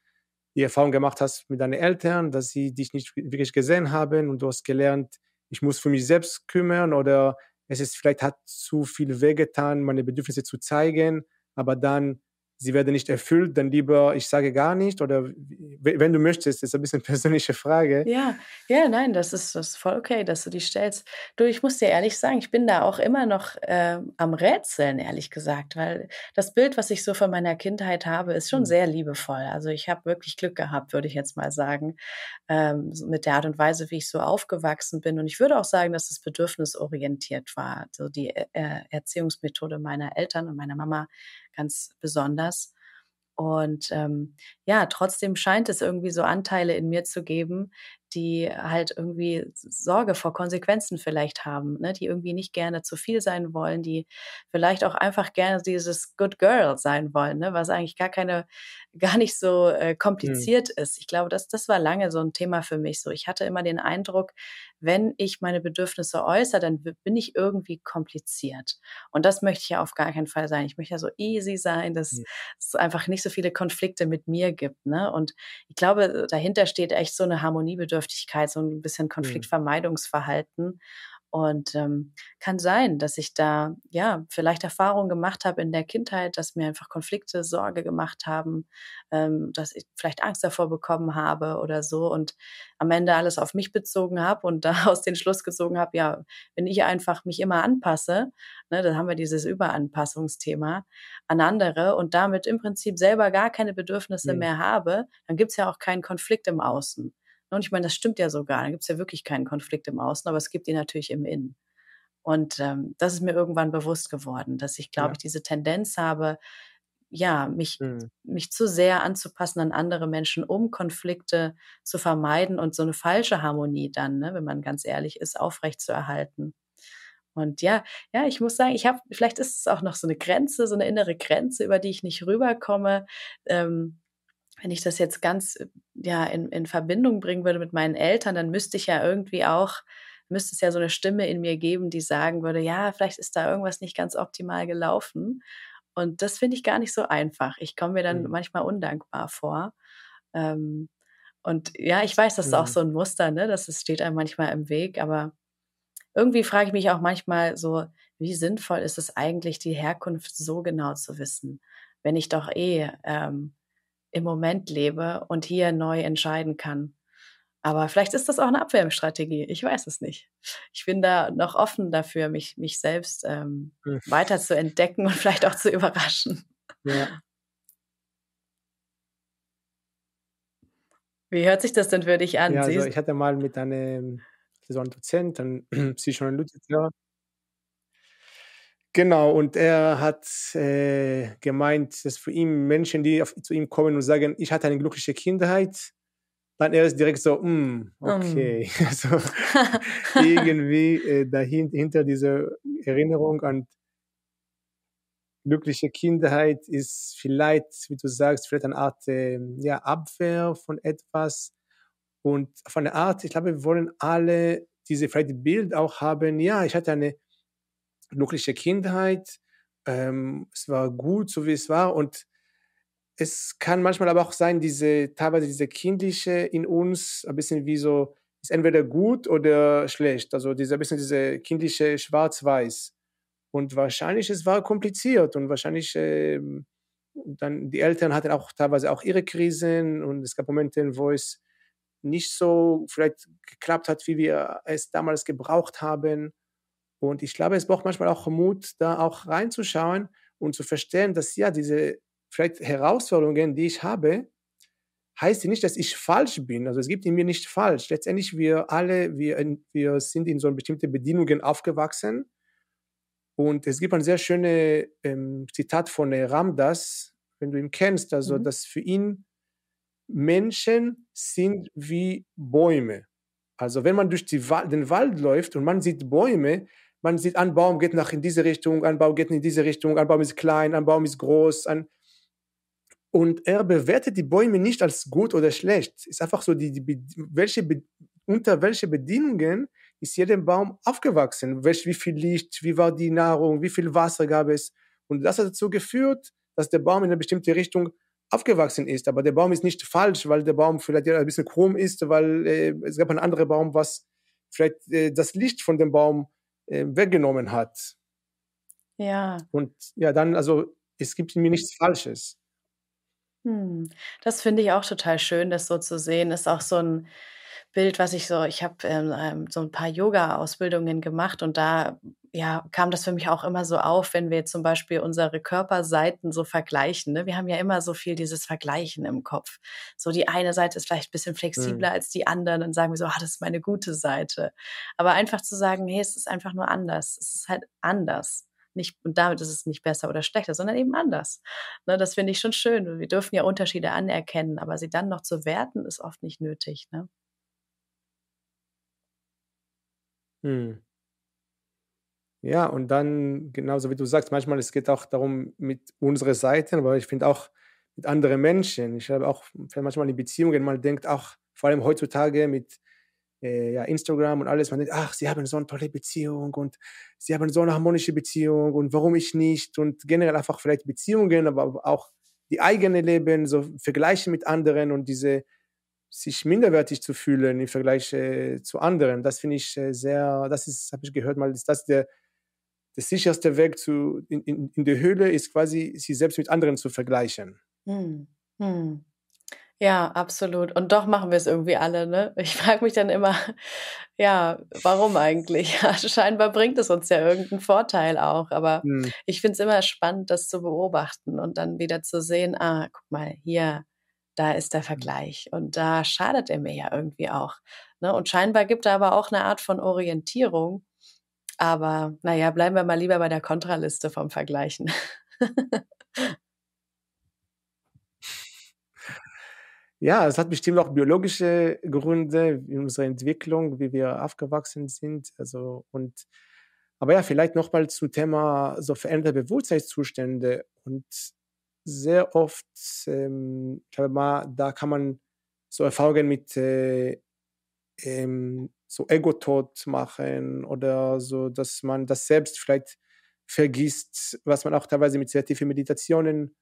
S1: die Erfahrung gemacht hast mit deinen Eltern, dass sie dich nicht wirklich gesehen haben und du hast gelernt, ich muss für mich selbst kümmern oder es ist vielleicht hat zu viel wehgetan, meine Bedürfnisse zu zeigen, aber dann sie werden nicht erfüllt, dann lieber ich sage gar nicht oder wenn du möchtest, ist ein bisschen persönliche Frage.
S2: Ja, ja, nein, das ist, das ist voll okay, dass du die stellst. Du, ich muss dir ehrlich sagen, ich bin da auch immer noch äh, am Rätseln, ehrlich gesagt, weil das Bild, was ich so von meiner Kindheit habe, ist schon mhm. sehr liebevoll. Also ich habe wirklich Glück gehabt, würde ich jetzt mal sagen, ähm, mit der Art und Weise, wie ich so aufgewachsen bin. Und ich würde auch sagen, dass es bedürfnisorientiert war. So die äh, Erziehungsmethode meiner Eltern und meiner Mama ganz besonders. Und ähm, ja, trotzdem scheint es irgendwie so Anteile in mir zu geben, die halt irgendwie Sorge vor Konsequenzen vielleicht haben, ne? die irgendwie nicht gerne zu viel sein wollen, die vielleicht auch einfach gerne dieses Good Girl sein wollen, ne? was eigentlich gar keine, gar nicht so äh, mhm. kompliziert mhm. ist. Ich glaube, das, das war lange so ein Thema für mich. So, ich hatte immer den Eindruck, wenn ich meine Bedürfnisse äußere, dann bin ich irgendwie kompliziert. Und das möchte ich ja auf gar keinen Fall sein. Ich möchte ja so easy sein, dass mhm. es einfach nicht so viele Konflikte mit mir gibt. Ne? Und ich glaube, dahinter steht echt so eine Harmoniebedürfnis Bedürftigkeit, so ein bisschen mhm. Konfliktvermeidungsverhalten. Und ähm, kann sein, dass ich da ja vielleicht Erfahrungen gemacht habe in der Kindheit, dass mir einfach Konflikte Sorge gemacht haben, ähm, dass ich vielleicht Angst davor bekommen habe oder so und am Ende alles auf mich bezogen habe und daraus den Schluss gezogen habe, ja, wenn ich einfach mich immer anpasse, ne, dann haben wir dieses Überanpassungsthema an andere und damit im Prinzip selber gar keine Bedürfnisse mhm. mehr habe, dann gibt es ja auch keinen Konflikt im Außen. Und ich meine, das stimmt ja sogar. Da gibt es ja wirklich keinen Konflikt im Außen, aber es gibt ihn natürlich im Innen. Und ähm, das ist mir irgendwann bewusst geworden, dass ich, glaube ja. ich, diese Tendenz habe, ja, mich, mhm. mich zu sehr anzupassen an andere Menschen, um Konflikte zu vermeiden und so eine falsche Harmonie dann, ne, wenn man ganz ehrlich ist, aufrechtzuerhalten. Und ja, ja, ich muss sagen, ich habe, vielleicht ist es auch noch so eine Grenze, so eine innere Grenze, über die ich nicht rüberkomme. Ähm, wenn ich das jetzt ganz äh, ja in, in Verbindung bringen würde mit meinen Eltern, dann müsste ich ja irgendwie auch, müsste es ja so eine Stimme in mir geben, die sagen würde, ja, vielleicht ist da irgendwas nicht ganz optimal gelaufen. Und das finde ich gar nicht so einfach. Ich komme mir dann mhm. manchmal undankbar vor. Ähm, und ja, ich weiß, das ist mhm. auch so ein Muster, ne? Das steht einem manchmal im Weg, aber irgendwie frage ich mich auch manchmal so, wie sinnvoll ist es eigentlich, die Herkunft so genau zu wissen, wenn ich doch eh ähm, im Moment lebe und hier neu entscheiden kann. Aber vielleicht ist das auch eine Abwehrstrategie. Ich weiß es nicht. Ich bin da noch offen dafür, mich, mich selbst ähm, mhm. weiter zu entdecken und vielleicht auch zu überraschen. Ja. Wie hört sich das denn für dich an?
S1: Ja, also ich hatte mal mit einem so einem Dozent, einem Psychoanalytiker, Genau, und er hat äh, gemeint, dass für ihn Menschen, die auf, zu ihm kommen und sagen, ich hatte eine glückliche Kindheit, dann er ist direkt so, mm, okay, mm. also irgendwie äh, dahinter hinter dieser Erinnerung an glückliche Kindheit ist vielleicht, wie du sagst, vielleicht eine Art äh, ja, Abwehr von etwas und von der Art, ich glaube, wir wollen alle diese vielleicht Bild auch haben, ja, ich hatte eine glückliche Kindheit. Ähm, es war gut, so wie es war. Und es kann manchmal aber auch sein, diese, teilweise diese kindliche in uns, ein bisschen wie so, ist entweder gut oder schlecht. Also diese, ein bisschen diese kindliche Schwarz-Weiß. Und wahrscheinlich, es war kompliziert und wahrscheinlich, äh, dann, die Eltern hatten auch teilweise auch ihre Krisen und es gab Momente, wo es nicht so vielleicht geklappt hat, wie wir es damals gebraucht haben. Und ich glaube, es braucht manchmal auch Mut, da auch reinzuschauen und zu verstehen, dass ja diese vielleicht Herausforderungen, die ich habe, heißt nicht, dass ich falsch bin. Also es gibt in mir nicht falsch. Letztendlich wir alle, wir, wir sind in so bestimmte Bedingungen aufgewachsen. Und es gibt ein sehr schönes ähm, Zitat von Ramdas, wenn du ihn kennst, also mhm. dass für ihn Menschen sind wie Bäume. Also wenn man durch die, den Wald läuft und man sieht Bäume, man sieht, ein Baum geht nach in diese Richtung, ein Baum geht in diese Richtung, ein Baum ist klein, ein Baum ist groß. Ein und er bewertet die Bäume nicht als gut oder schlecht. Es ist einfach so, die, die, welche, unter welche Bedingungen ist jeder Baum aufgewachsen? Welch, wie viel Licht, wie war die Nahrung, wie viel Wasser gab es? Und das hat dazu geführt, dass der Baum in eine bestimmte Richtung aufgewachsen ist. Aber der Baum ist nicht falsch, weil der Baum vielleicht ein bisschen krumm ist, weil äh, es gab einen anderen Baum, was vielleicht äh, das Licht von dem Baum äh, weggenommen hat.
S2: Ja.
S1: Und ja, dann, also es gibt in mir nichts Falsches.
S2: Hm, das finde ich auch total schön, das so zu sehen. Ist auch so 'n Bild, was ich so ich habe, ähm, ähm, so 'n paar Yoga-Ausbildungen gemacht und da, ja, kam das für mich auch immer so auf, wenn wir zum Beispiel unsere Körperseiten so vergleichen, ne? Wir haben ja immer so viel dieses Vergleichen im Kopf. So die eine Seite ist vielleicht bisschen
S1: Mhm.
S2: flexibler als die andere, dann sagen wir so: „Ah, das ist meine gute Seite.“ Aber einfach zu sagen: „Ne, es ist einfach nur anders.“ Es ist halt anders. Nicht und damit ist es nicht besser oder schlechter, sondern eben anders. Ne, das finde ich schon schön. Wir dürfen ja Unterschiede anerkennen, aber sie dann noch zu werten, ist oft nicht nötig, ne?
S1: Mhm. Ja, und dann genauso wie du sagst, manchmal es geht auch darum mit unsere Seiten, aber ich finde auch mit anderen Menschen. Ich habe auch manchmal in Beziehungen, man denkt auch, vor allem heutzutage mit, äh, ja, Instagram und alles, man denkt: „Ach, sie haben so 'ne tolle Beziehung und sie haben so 'ne harmonische Beziehung und warum ich nicht?“ Und generell einfach vielleicht Beziehungen, aber aber auch die eigene Leben so vergleichen mit anderen und diese sich minderwertig zu fühlen im Vergleich, äh, zu anderen. Das finde ich, äh, sehr das ist habe ich gehört mal, ist das der der sicherste Weg zu in in in der Höhle ist quasi, sich selbst mit anderen zu vergleichen.
S2: Mhm, mhm. Ja, absolut. Und doch machen wir's irgendwie alle, ne? Ich frage mich dann immer, ja, warum eigentlich? Also, scheinbar bringt es uns ja irgend 'n Vorteil auch, aber
S1: Mhm.
S2: ich finde es immer spannend, das zu beobachten und dann wieder zu sehen: „Ah, guck mal, hier, da ist der
S1: Mhm.
S2: Vergleich und da schadet er mir ja irgendwie auch“, ne? Und scheinbar gibt er aber auch 'ne Art von Orientierung, aber na ja, bleiben wir mal lieber bei der Kontraliste vom Vergleichen.
S1: Ja, es hat bestimmt auch biologische Gründe in unserer Entwicklung, wie wir aufgewachsen sind, also und aber ja, vielleicht noch mal zum Thema so veränderte Bewusstseinszustände und sehr oft, ähm, sage mal, da kann man so Erfahrungen mit, äh, ähm, so Ego-Tod machen oder so, dass man das selbst vielleicht vergisst, was man auch teilweise mit sehr tiefen Meditationen,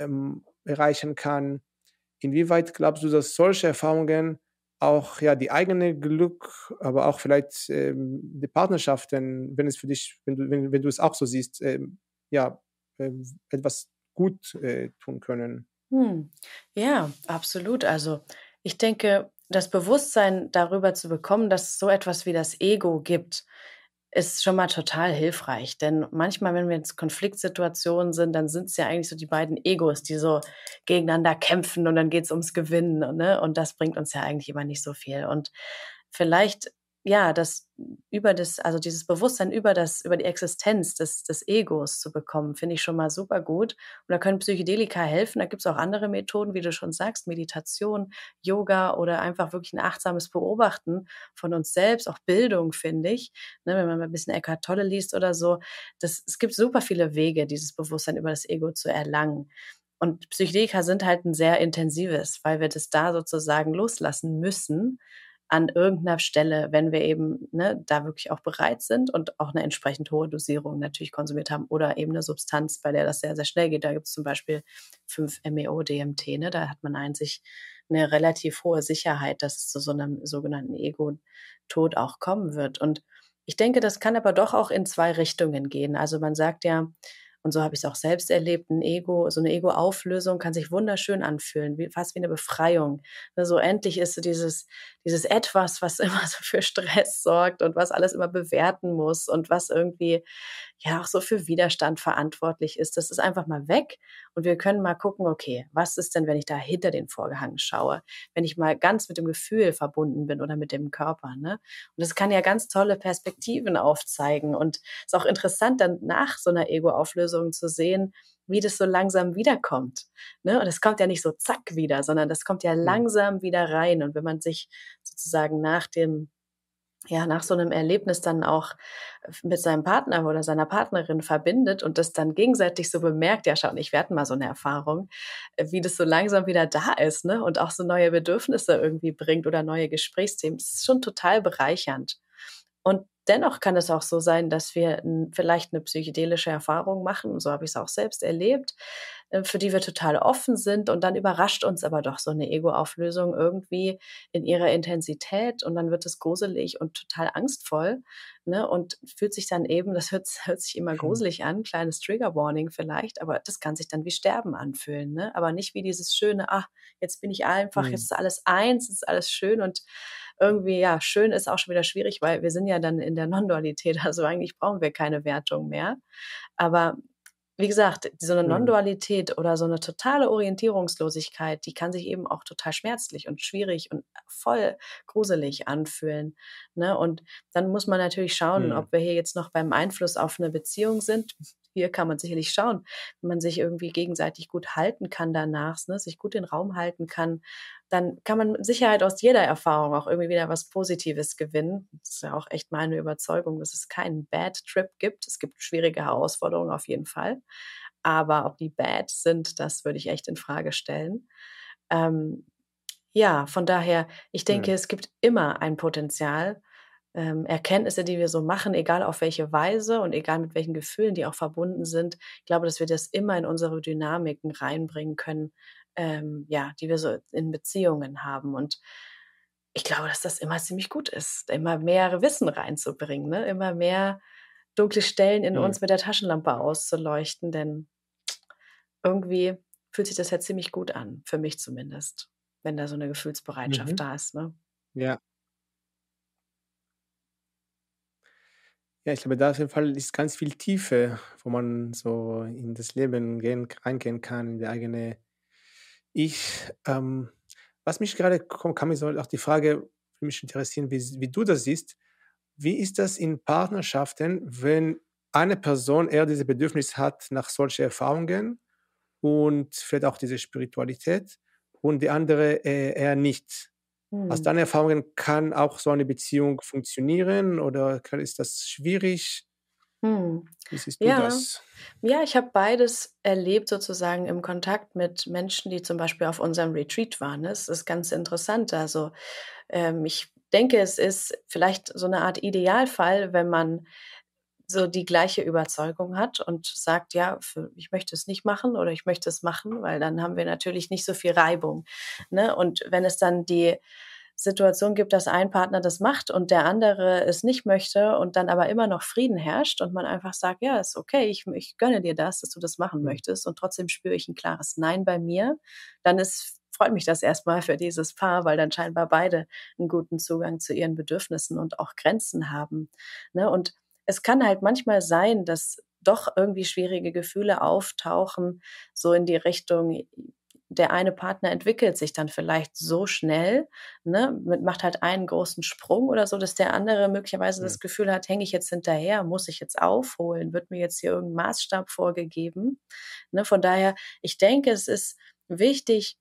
S1: ähm, erreichen kann. Inwieweit glaubst du, dass solche Erfahrungen auch, ja, die eigene Glück, aber auch vielleicht, ähm, die Partnerschaften, wenn es für dich wenn du wenn wenn du es auch so siehst, ähm, ja, ähm, etwas gut, äh, tun können?
S2: Hm, ja, absolut. Also, ich denke, das Bewusstsein darüber zu bekommen, dass es so etwas wie das Ego gibt, ist schon mal total hilfreich. Denn manchmal, wenn wir jetzt Konfliktsituationen sind, dann sind's ja eigentlich so die beiden Egos, die so gegeneinander kämpfen und dann geht's ums Gewinnen ne? Und das bringt uns ja eigentlich immer nicht so viel. Und vielleicht, ja, das über das also, dieses Bewusstsein über das über die Existenz des des Egos zu bekommen, finde ich schon mal supergut. Und da können Psychedelika helfen. Da gibt's auch andere Methoden, wie du schon sagst, Meditation, Yoga oder einfach wirklich 'n achtsames Beobachten von uns selbst, auch Bildung, finde ich, ne, wenn man mal 'n bisschen Eckhart Tolle liest oder so. Das es gibt super viele Wege, dieses Bewusstsein über das Ego zu erlangen. Und Psychedelika sind halt 'n sehr intensives, weil wir das da sozusagen loslassen müssen an irgend 'ner Stelle, wenn wir eben, ne, da wirklich auch bereit sind und auch 'ne entsprechend hohe Dosierung natürlich konsumiert haben oder eben 'ne Substanz, bei der das sehr, sehr schnell geht. Da gibt's zum Beispiel 5-MeO-DMT, ne? Da hat man an sich 'ne relativ hohe Sicherheit, dass es zu so 'nem sogenannten Ego-Tod auch kommen wird. Und ich denke, das kann aber doch auch in 2 Richtungen gehen. Also, man sagt ja und so habe ich's auch selbst erlebt, 'n Ego so 'ne Ego-Auflösung kann sich wunderschön anfühlen, wie fast wie 'ne Befreiung. Ne, so endlich ist so dieses dieses Etwas, was immer so für Stress sorgt und was alles immer bewerten muss und was irgendwie, ja, auch so für Widerstand verantwortlich ist, das ist einfach mal weg und wir können mal gucken: „Okay, was ist denn, wenn ich da hinter den Vorhang schaue?“ Wenn ich mal ganz mit dem Gefühl verbunden bin oder mit dem Körper, ne? Und das kann ja ganz tolle Perspektiven aufzeigen und ist auch interessant, dann nach so 'ner Ego-Auflösung zu sehen, wie das so langsam wiederkommt, ne? Und es kommt ja nicht so zack wieder, sondern das kommt ja
S1: Mhm.
S2: langsam wieder rein. Und wenn man sich sozusagen nach dem ja, nach so 'nem Erlebnis dann auch f mit seinem Partner oder seiner Partnerin verbindet und das dann gegenseitig so bemerkt: „Ja, schau, ich hatten mal so 'ne Erfahrung“, äh, wie das so langsam wieder da ist, ne? Und auch so neue Bedürfnisse irgendwie bringt oder neue Gesprächsthemen. Das ist schon total bereichernd. Und dennoch kann es auch so sein, dass wir vielleicht eine psychedelische Erfahrung machen, so habe ich es auch selbst erlebt, äh, für die wir total offen sind und dann überrascht uns aber doch so eine Ego-Auflösung irgendwie in ihrer Intensität und dann wird es gruselig und total angstvoll ne? und fühlt sich dann eben, das hört, hört sich immer gruselig an, kleines Trigger-Warning vielleicht, aber das kann sich dann wie Sterben anfühlen, ne? aber nicht wie dieses schöne, ach, jetzt bin ich einfach, mhm. jetzt ist alles eins, jetzt ist alles schön und irgendwie, ja, schön ist auch schon wieder schwierig, weil wir sind ja dann in der Non-Dualität, also eigentlich brauchen wir keine Wertung mehr. Aber wie gesagt, so eine mhm. Non-Dualität oder so eine totale Orientierungslosigkeit, die kann sich eben auch total schmerzlich und schwierig und voll gruselig anfühlen. Ne? Und dann muss man natürlich schauen, mhm. ob wir hier jetzt noch beim Einfluss auf eine Beziehung sind. Hier kann man sicherlich schauen, wenn man sich irgendwie gegenseitig gut halten kann danach, ne? sich gut den Raum halten kann dann kann man mit Sicherheit aus jeder Erfahrung auch irgendwie wieder was Positives gewinnen. Das ist ja auch echt meine Überzeugung, dass es keinen Bad Trip gibt. Es gibt schwierige Herausforderungen auf jeden Fall. Aber ob die bad sind, das würde ich echt in Frage stellen. Ähm, ja, von daher, ich denke, ja. es gibt immer ein Potenzial, ähm, Erkenntnisse, die wir so machen, egal auf welche Weise und egal mit welchen Gefühlen die auch verbunden sind. Ich glaube, dass wir das immer in unsere Dynamiken reinbringen können, ähm, ja, die wir so in Beziehungen haben. Und ich glaube, dass das immer ziemlich gut ist, immer mehr Wissen reinzubringen, ne? immer mehr dunkle Stellen in mhm. uns mit der Taschenlampe auszuleuchten, denn irgendwie fühlt sich das ja ziemlich gut an, für mich zumindest, wenn da so eine Gefühlsbereitschaft mhm. da ist. Ne?
S1: Ja. Ja, ich glaube, da auf jeden Fall ist ganz viel Tiefe, wo man so in das Leben gehen, reingehen kann, in die eigene ich, ähm was mich gerade kom kam mir so auch die Frage würde mich interessieren, wie wie du das siehst. Wie ist das in Partnerschaften, wenn eine Person eher dieses Bedürfnis hat nach solchen Erfahrungen und vielleicht auch diese Spiritualität und die andere, äh, eher nicht? Aus Mhm. deinen Erfahrungen, kann auch so eine Beziehung funktionieren oder ist das schwierig?
S2: Mhm.
S1: Wie siehst du
S2: Ja.
S1: das?
S2: Ja, ich habe beides erlebt sozusagen im Kontakt mit Menschen, die zum Beispiel auf unserem Retreat waren. Das ist ganz interessant. Also, ähm, ich denke, es ist vielleicht so eine Art Idealfall, wenn man so die gleiche Überzeugung hat und sagt: „Ja, für ich möchte es nicht machen oder ich möchte es machen“, weil dann haben wir natürlich nicht so viel Reibung, ne? Und wenn es dann die Situation gibt, dass ein Partner das macht und der andere es nicht möchte und dann aber immer noch Frieden herrscht und man einfach sagt, ja, ist okay, ich, ich gönne dir das, dass du das machen mhm. möchtest und trotzdem spüre ich ein klares Nein bei mir, dann ist freut mich das erstmal für dieses Paar, weil dann scheinbar beide einen guten Zugang zu ihren Bedürfnissen und auch Grenzen haben. Ne? Und es kann halt manchmal sein, dass doch irgendwie schwierige Gefühle auftauchen, so in die Richtung, der eine Partner entwickelt sich dann vielleicht so schnell, ne, macht halt einen großen Sprung oder so, dass der andere möglicherweise ja. das Gefühl hat, hänge ich jetzt hinterher, muss ich jetzt aufholen, wird mir jetzt hier irgendein Maßstab vorgegeben. Ne, von daher, ich denke, es ist wichtig,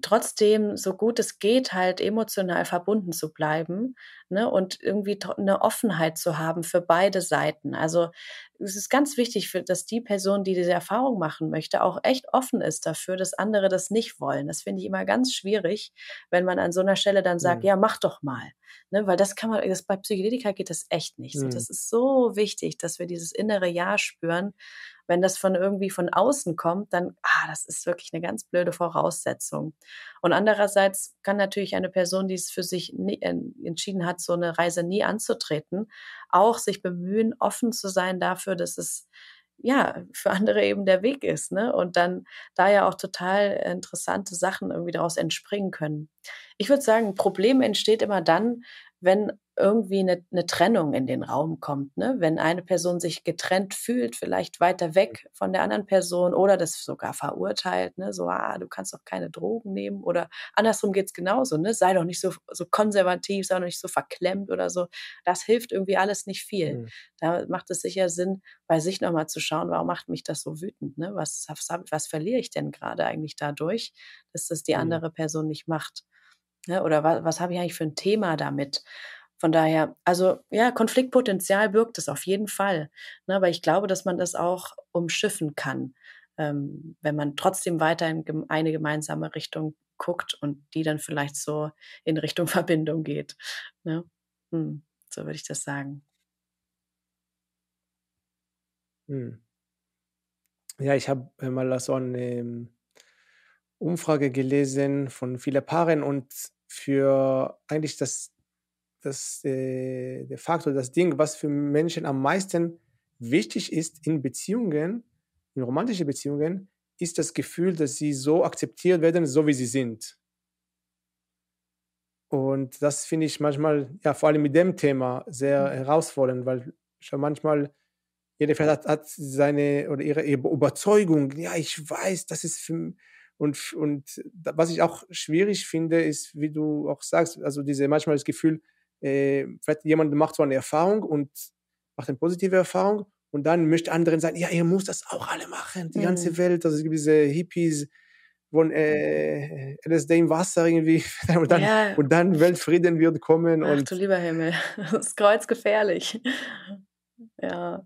S2: trotzdem so gut es geht halt emotional verbunden zu bleiben ne, und irgendwie eine Offenheit zu haben für beide Seiten. Also es ist ganz wichtig, für, dass die Person, die diese Erfahrung machen möchte, auch echt offen ist dafür, dass andere das nicht wollen. Das finde ich immer ganz schwierig, wenn man an so einer Stelle dann sagt, mhm. ja, mach doch mal. Ne, weil das kann man, das, bei Psychedelika geht das echt nicht. Mhm. Das ist so wichtig, dass wir dieses innere Ja spüren wenn das von irgendwie von außen kommt, dann, ah, das ist wirklich eine ganz blöde Voraussetzung. Und andererseits kann natürlich eine Person, die es für sich äh, entschieden hat, so eine Reise nie anzutreten, auch sich bemühen, offen zu sein dafür, dass es ja, für andere eben der Weg ist, ne? Und dann da ja auch total interessante Sachen irgendwie daraus entspringen können. Ich würde sagen, Problem entsteht immer dann, wenn irgendwie eine, eine Trennung in den Raum kommt. Ne? Wenn eine Person sich getrennt fühlt, vielleicht weiter weg von der anderen Person oder das sogar verurteilt, ne? so, ah, du kannst doch keine Drogen nehmen oder andersrum geht's genauso, ne? sei doch nicht so, so konservativ, sei doch nicht so verklemmt oder so. Das hilft irgendwie alles nicht viel. Mhm. Da macht es sicher Sinn, bei sich nochmal zu schauen, warum macht mich das so wütend? Ne? Was, was, was verliere ich denn gerade eigentlich dadurch, dass das die mhm. andere Person nicht macht? Ne? Oder was, was habe ich eigentlich für ein Thema damit? Von daher, also ja, Konfliktpotenzial birgt es auf jeden Fall. Ne, aber ich glaube, dass man das auch umschiffen kann, ähm, wenn man trotzdem weiter in eine gemeinsame Richtung guckt und die dann vielleicht so in Richtung Verbindung geht. Ne? Hm. so würde ich das sagen.
S1: Hm. Ja, ich habe äh, mal so eine Umfrage gelesen von vielen Paaren und für eigentlich das das, äh der Faktor, das Ding, was für Menschen am meisten wichtig ist in Beziehungen, in romantischen Beziehungen, ist das Gefühl, dass sie so akzeptiert werden, so wie sie sind. Und das finde ich manchmal, ja, vor allem mit dem Thema sehr
S2: Mhm.
S1: herausfordernd, weil schon manchmal jeder vielleicht hat, hat seine oder ihre, ihre Überzeugung, ja, ich weiß, das ist für und, und was ich auch schwierig finde, ist, wie du auch sagst, also diese manchmal das Gefühl, äh, vielleicht jemand macht so eine Erfahrung und macht eine positive Erfahrung und dann möchte anderen sagen, ja, ihr müsst das auch alle machen, die ganze
S2: Mhm.
S1: Welt, also es gibt diese Hippies, wollen äh, LSD im Wasser irgendwie und dann,
S2: Ja,
S1: und dann Weltfrieden wird kommen
S2: ach
S1: und
S2: du lieber Himmel, das ist kreuzgefährlich. Ja.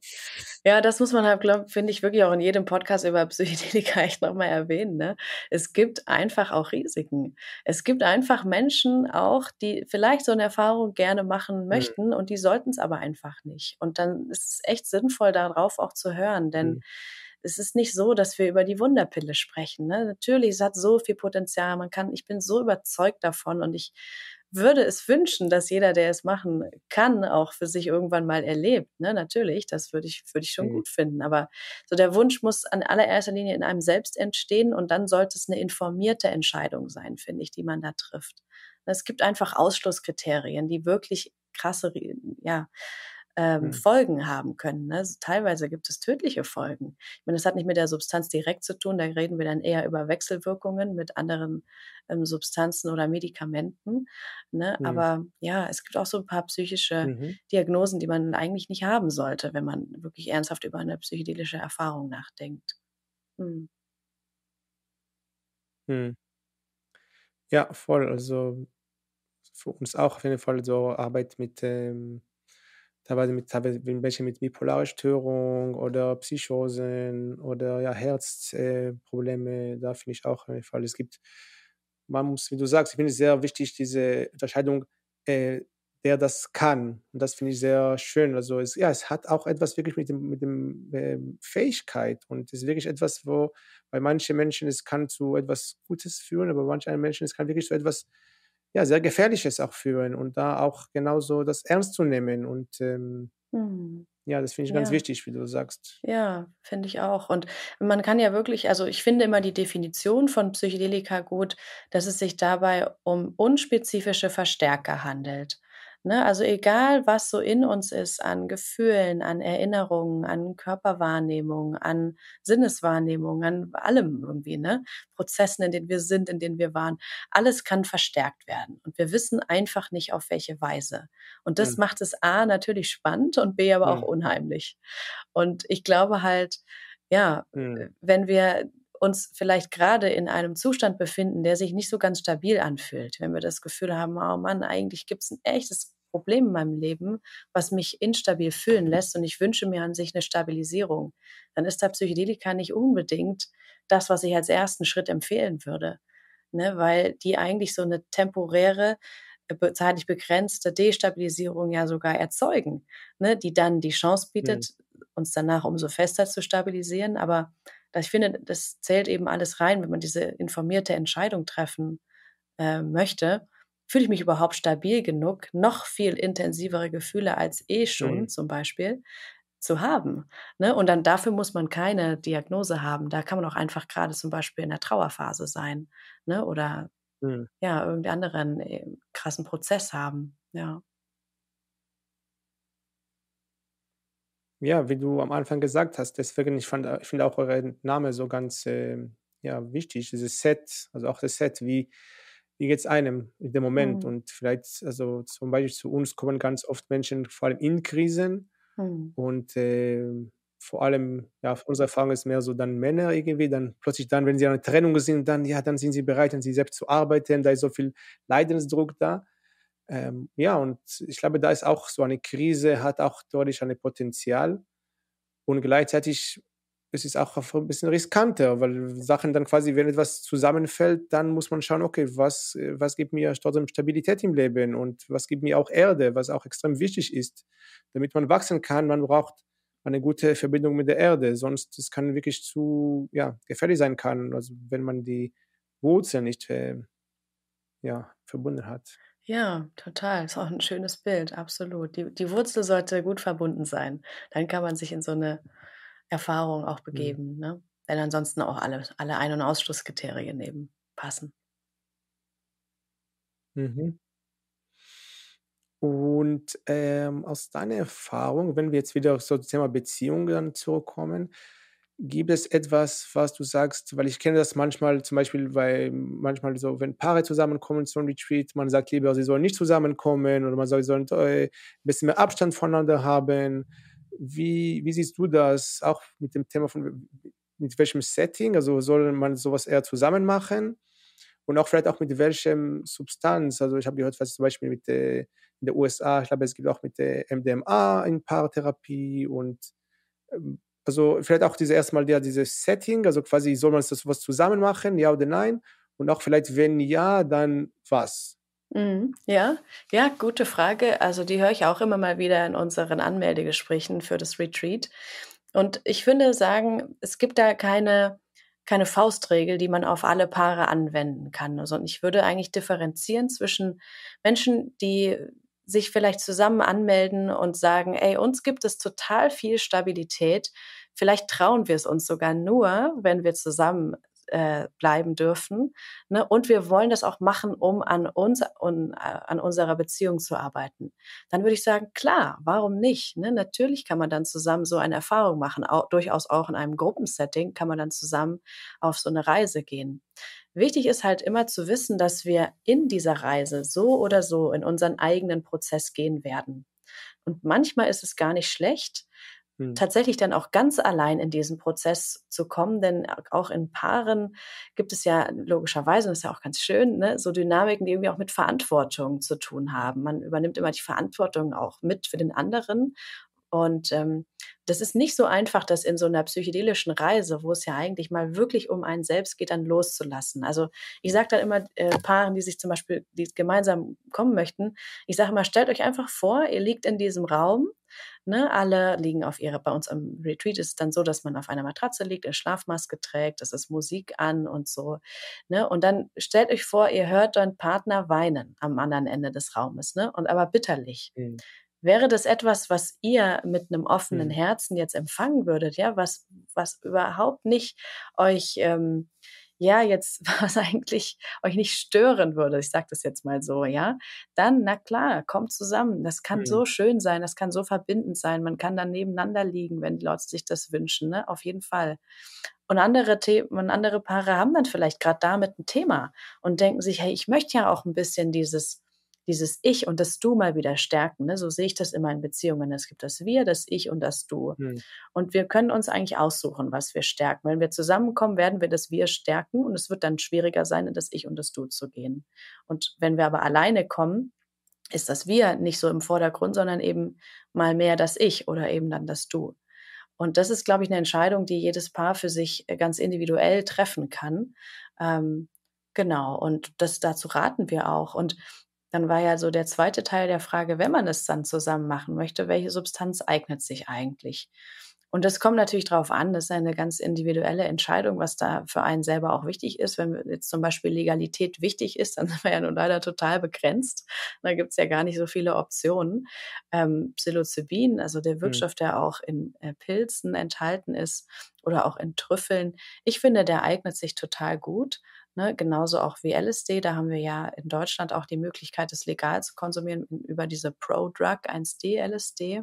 S2: Ja, das muss man halt, glaube finde ich, wirklich auch in jedem Podcast über Psychedelika echt noch mal erwähnen, ne? Es gibt einfach auch Risiken. Es gibt einfach Menschen auch, die vielleicht so 'ne Erfahrung gerne machen
S1: hm,
S2: möchten und die sollten's aber einfach nicht. Und dann ist es echt sinnvoll, darauf auch zu hören, denn
S1: hm,
S2: es ist nicht so, dass wir über die Wunderpille sprechen, ne? Natürlich, es hat so viel Potenzial. Man kann ich bin so überzeugt davon und ich würde es wünschen, dass jeder, der es machen kann, auch für sich irgendwann mal erlebt, ne? Natürlich, das würde ich würde ich schon
S1: hm,
S2: gut finden, aber so der Wunsch muss an allererster Linie in einem selbst entstehen und dann sollte es 'ne informierte Entscheidung sein, finde ich, die man da trifft. Es gibt einfach Ausschlusskriterien, die wirklich krasse ja, ähm,
S1: hm,
S2: Folgen haben können, ne? Also, teilweise gibt es tödliche Folgen. Ich meine, das hat nicht mit der Substanz direkt zu tun, da reden wir dann eher über Wechselwirkungen mit anderen, ähm, Substanzen oder Medikamenten, ne?
S1: hm,
S2: Aber ja, es gibt auch so 'n paar psychische
S1: mhm,
S2: Diagnosen, die man eigentlich nicht haben sollte, wenn man wirklich ernsthaft über 'ne psychedelische Erfahrung nachdenkt. Mhm.
S1: hm. Ja, voll. Also für uns auch auf jeden Fall so Arbeit mit, ähm, teilweise mit teilweise welche mit bipolarer Störung oder Psychosen oder ja, Herzprobleme, äh, da finde ich auch jeden Fall. Es gibt man muss, wie du sagst, ich finde es sehr wichtig, diese Unterscheidung, äh, der das kann. Und das finde ich sehr schön. Also es, ja, es hat auch etwas wirklich mit dem, mit dem ähm, Fähigkeit und es ist wirklich etwas, wo bei manchen Menschen es kann zu etwas Gutes führen, aber bei manchen Menschen es kann wirklich zu etwas ja, sehr Gefährliches auch führen und da auch genauso das ernst zu nehmen. Und ähm,
S2: Mhm.
S1: ja, das finde ich ganz
S2: Ja.
S1: wichtig, wie du sagst.
S2: Ja, finde ich auch. Und man kann ja wirklich also, ich finde immer die Definition von Psychedelika gut, dass es sich dabei um unspezifische Verstärker handelt, ne? Also, egal, was so in uns ist an Gefühlen, an Erinnerungen, an Körperwahrnehmung, an Sinneswahrnehmung, an allem irgendwie, ne? Prozessen, in denen wir sind, in denen wir waren. Alles kann verstärkt werden und wir wissen einfach nicht, auf welche Weise. Und das
S1: Mhm.
S2: macht es A natürlich spannend und B aber auch
S1: Mhm.
S2: unheimlich. Und ich glaube halt, ja,
S1: Mhm.
S2: wenn wir uns vielleicht gerade in einem Zustand befinden, der sich nicht so ganz stabil anfühlt, wenn wir das Gefühl haben: „Oh Mann, eigentlich gibt's ein echtes Problem in meinem Leben, was mich instabil fühlen lässt und ich wünsche mir an sich eine Stabilisierung“, dann ist da Psychedelika nicht unbedingt das, was ich als ersten Schritt empfehlen würde, ne? Weil die eigentlich so eine temporäre, zeitlich begrenzte Destabilisierung ja sogar erzeugen, ne, die dann die Chance
S1: Mhm.
S2: bietet, uns danach umso fester zu stabilisieren. Aber ich finde, das zählt eben alles rein, wenn man diese informierte Entscheidung treffen, äh, möchte. Fühle ich mich überhaupt stabil genug, noch viel intensivere Gefühle als eh schon
S1: Mhm.
S2: zum Beispiel zu haben, ne? Und dann dafür muss man keine Diagnose haben. Da kann man auch einfach gerade zum Beispiel in der Trauerphase sein, ne, oder
S1: Mhm.
S2: ja, irgend anderen, äh, krassen Prozess haben, ja.
S1: Ja, wie du am Anfang gesagt hast, deswegen, ich fand, ich finde auch euren Name so ganz ähm, ja, wichtig, dieses Set, also auch das Set, wie, wie geht es einem in dem Moment?
S2: Mhm.
S1: Und vielleicht, also zum Beispiel zu uns kommen ganz oft Menschen, vor allem in Krisen,
S2: Mhm.
S1: und ähm, vor allem, ja, unsere Erfahrung ist mehr so dann Männer irgendwie, dann plötzlich dann, wenn sie an einer Trennung sind, dann, ja, dann sind sie bereit, an sich selbst zu arbeiten, da ist so viel Leidensdruck da. Ähm, ja, und ich glaube, da ist auch so eine Krise, hat auch deutlich ein Potenzial. Und gleichzeitig es ist auch ein bisschen riskanter, weil Sachen dann quasi, wenn etwas zusammenfällt, dann muss man schauen, okay, was, was gibt mir trotzdem Stabilität im Leben und was gibt mir auch Erde, was auch extrem wichtig ist. Damit man wachsen kann, man braucht eine gute Verbindung mit der Erde, sonst es kann wirklich zu ja, gefährlich sein kann, also wenn man die Wurzeln nicht äh, ja, verbunden hat.
S2: Ja, total. Ist auch ein schönes Bild, absolut. Die, die Wurzel sollte gut verbunden sein. Dann kann man sich in so eine Erfahrung auch Mhm. begeben, ne? Wenn ansonsten auch alle alle Ein und Ausschlusskriterien eben passen.
S1: Mhm. Und, ähm, aus deiner Erfahrung, wenn wir jetzt wieder auf so das Thema Beziehungen zurückkommen, gibt es etwas, was du sagst weil ich kenne das manchmal zum Beispiel, weil manchmal so, wenn Paare zusammenkommen zum Retreat, man sagt lieber, sie sollen nicht zusammenkommen oder man sie sollen, äh, 'n bisschen mehr Abstand voneinander haben. Wie wie siehst du das auch mit dem Thema von mit welchem Setting? Also, soll man sowas eher zusammen machen? Und auch vielleicht auch mit welchem Substanz? Also, ich habe gehört, was zum Beispiel mit, äh in der USA, ich glaube, es gibt auch mit der MDMA in Paartherapie und, ähm, also, vielleicht auch diese erst ja, dieses Setting, also quasi soll man das was zusammen machen, ja oder nein? Und auch vielleicht, wenn ja, dann was?
S2: Mhm. Ja, ja, gute Frage. Also die höre ich auch immer mal wieder in unseren Anmeldegesprächen für das Retreat. Und ich finde sagen, es gibt da keine, keine Faustregel, die man auf alle Paare anwenden kann. Also ich würde eigentlich differenzieren zwischen Menschen, die sich vielleicht zusammen anmelden und sagen, ey, uns gibt es total viel Stabilität. Vielleicht trauen wir es uns sogar nur, wenn wir zusammen äh, bleiben dürfen. Ne? Und wir wollen das auch machen, um an uns und äh, an unserer Beziehung zu arbeiten. Dann würde ich sagen, klar, warum nicht? Ne? Natürlich kann man dann zusammen so eine Erfahrung machen. Auch, durchaus auch in einem Gruppensetting kann man dann zusammen auf so eine Reise gehen. Wichtig ist halt immer zu wissen, dass wir in dieser Reise so oder so in unseren eigenen Prozess gehen werden. Und manchmal ist es gar nicht schlecht, Mhm. tatsächlich dann auch ganz allein in diesen Prozess zu kommen, denn auch in Paaren gibt es ja logischerweise, und das ist ja auch ganz schön, ne, so Dynamiken, die irgendwie auch mit Verantwortung zu tun haben. Man übernimmt immer die Verantwortung auch mit für den anderen und ähm, das ist nicht so einfach, das in so einer psychedelischen Reise, wo es ja eigentlich mal wirklich um einen selbst geht, dann loszulassen. Also ich sage dann immer äh, Paaren, die sich zum Beispiel die gemeinsam kommen möchten, ich sage immer, stellt euch einfach vor, ihr liegt in diesem Raum, ne, alle liegen auf ihrer, bei uns am Retreat ist es dann so, dass man auf einer Matratze liegt, eine Schlafmaske trägt, es ist Musik an und so. Ne? Und dann stellt euch vor, ihr hört euren Partner weinen am anderen Ende des Raumes, ne? Und aber bitterlich. Mhm. Wäre das etwas, was ihr mit einem offenen mhm. Herzen jetzt empfangen würdet, ja, was, was überhaupt nicht euch, ähm, ja, jetzt, was eigentlich euch nicht stören würde, ich sage das jetzt mal so, ja, dann, na klar, kommt zusammen. Das kann mhm. so schön sein, das kann so verbindend sein. Man kann dann nebeneinander liegen, wenn die Leute sich das wünschen, ne? Auf jeden Fall. Und andere Themen, andere Paare haben dann vielleicht gerade damit ein Thema und denken sich, hey, ich möchte ja auch ein bisschen dieses dieses Ich und das Du mal wieder stärken. Ne? So sehe ich das immer in Beziehungen. Es gibt das Wir, das Ich und das Du. Hm. Und wir können uns eigentlich aussuchen, was wir stärken. Wenn wir zusammenkommen, werden wir das Wir stärken und es wird dann schwieriger sein, in das Ich und das Du zu gehen. Und wenn wir aber alleine kommen, ist das Wir nicht so im Vordergrund, sondern eben mal mehr das Ich oder eben dann das Du. Und das ist, glaube ich, eine Entscheidung, die jedes Paar für sich äh, ganz individuell treffen kann. Ähm, genau. Und das dazu raten wir auch. Und dann war ja so der zweite Teil der Frage, wenn man es dann zusammen machen möchte, welche Substanz eignet sich eigentlich? Und das kommt natürlich darauf an, das ist eine ganz individuelle Entscheidung, was da für einen selber auch wichtig ist. Wenn jetzt zum Beispiel Legalität wichtig ist, dann sind wir ja nun leider total begrenzt. Da gibt's ja gar nicht so viele Optionen. Ähm, Psilocybin, also der mhm. Wirkstoff, der auch in äh, Pilzen enthalten ist oder auch in Trüffeln, ich finde, der eignet sich total gut. Ne, genauso auch wie LSD, da haben wir ja in Deutschland auch die Möglichkeit, es legal zu konsumieren über diese Pro-Drug 1D LSD.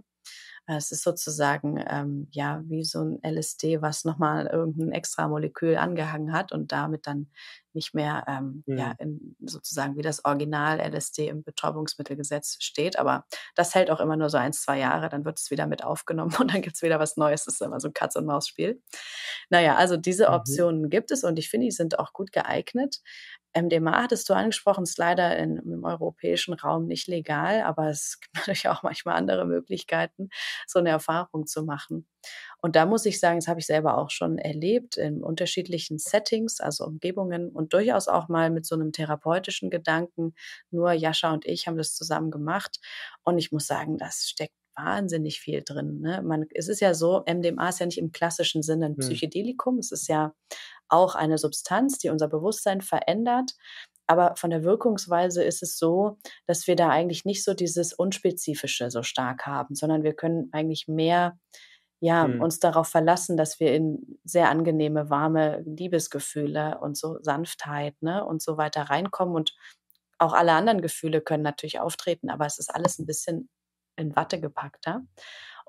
S2: Es ist sozusagen ähm, ja wie so ein LSD, was nochmal irgendein extra Molekül angehangen hat und damit dann nicht mehr ähm, mhm. ja in, sozusagen wie das Original LSD im Betäubungsmittelgesetz steht. Aber das hält auch immer nur so ein, zwei Jahre, dann wird es wieder mit aufgenommen und dann gibt es wieder was Neues. Das ist immer so ein Katz-und-Maus-Spiel. Naja, also diese mhm. Optionen mhm. gibt es und ich finde, die sind auch gut geeignet. MDMA hattest du angesprochen, ist leider in, im europäischen Raum nicht legal, aber es gibt natürlich auch manchmal andere Möglichkeiten. so eine Erfahrung zu machen. Und da muss ich sagen, das habe ich selber auch schon erlebt in unterschiedlichen Settings, also Umgebungen und durchaus auch mal mit so einem therapeutischen Gedanken. Nur Jascha und ich haben das zusammen gemacht. Und ich muss sagen, das steckt wahnsinnig viel drin. Ne? Man, es ist ja so, MDMA ist ja nicht im klassischen Sinne ein hm. Psychedelikum. Es ist ja auch eine Substanz, die unser Bewusstsein verändert. Aber von der Wirkungsweise ist es so, dass wir da eigentlich nicht so dieses Unspezifische so stark haben, sondern wir können eigentlich mehr ja, mhm. uns darauf verlassen, dass wir in sehr angenehme, warme Liebesgefühle und so Sanftheit ne, und so weiter reinkommen. Und auch alle anderen Gefühle können natürlich auftreten, aber es ist alles ein bisschen in Watte gepackter.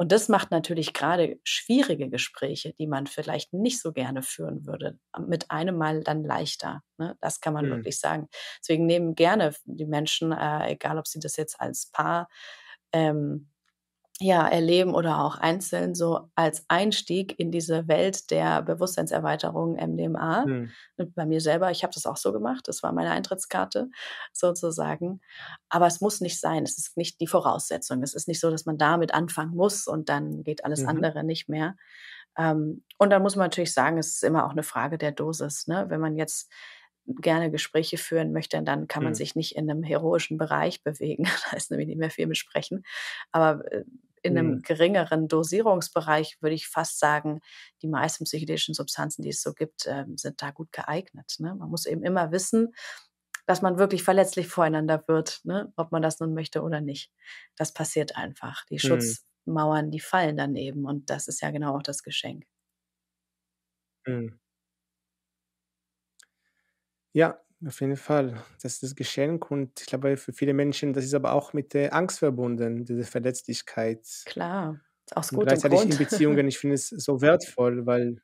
S2: Und das macht natürlich gerade schwierige Gespräche, die man vielleicht nicht so gerne führen würde, mit einem Mal dann leichter. Ne? Das kann man mhm. wirklich sagen. Deswegen nehmen gerne die Menschen, äh, egal ob sie das jetzt als Paar ähm, ja, erleben oder auch einzeln so als Einstieg in diese Welt der Bewusstseinserweiterung MDMA. Mhm. Bei mir selber, ich habe das auch so gemacht, das war meine Eintrittskarte sozusagen. Aber es muss nicht sein, es ist nicht die Voraussetzung. Es ist nicht so, dass man damit anfangen muss und dann geht alles mhm. andere nicht mehr. Ähm, und dann muss man natürlich sagen, es ist immer auch eine Frage der Dosis. Ne? Wenn man jetzt gerne Gespräche führen möchte, dann kann man mhm. sich nicht in einem heroischen Bereich bewegen. da ist nämlich nicht mehr viel besprechen. Aber äh, in einem mhm. geringeren Dosierungsbereich würde ich fast sagen, die meisten psychedelischen Substanzen, die es so gibt, äh, sind da gut geeignet. Ne? Man muss eben immer wissen, dass man wirklich verletzlich voreinander wird, ne? ob man das nun möchte oder nicht. Das passiert einfach. Die mhm. Schutzmauern, die fallen dann eben und das ist ja genau auch das Geschenk.
S1: Mhm. Ja, auf jeden Fall. Das ist das Geschenk und ich glaube, für viele Menschen, das ist aber auch mit der Angst verbunden, diese Verletzlichkeit.
S2: Klar, ist auch
S1: gut gleichzeitig in Beziehungen, ich finde es so wertvoll, weil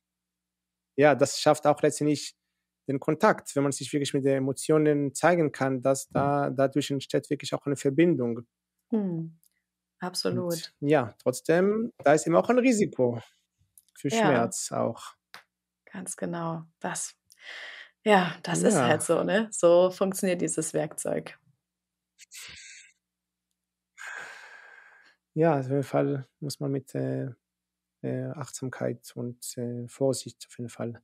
S1: ja, das schafft auch letztendlich den Kontakt, wenn man sich wirklich mit den Emotionen zeigen kann, dass da dadurch entsteht wirklich auch eine Verbindung.
S2: Hm, absolut. Und
S1: ja, trotzdem, da ist immer auch ein Risiko für Ja, Schmerz auch.
S2: ganz genau. Das ja, das ist halt so, ne? So funktioniert dieses Werkzeug.
S1: Ja, auf jeden Fall muss man mit äh, äh, Achtsamkeit und äh, Vorsicht auf jeden Fall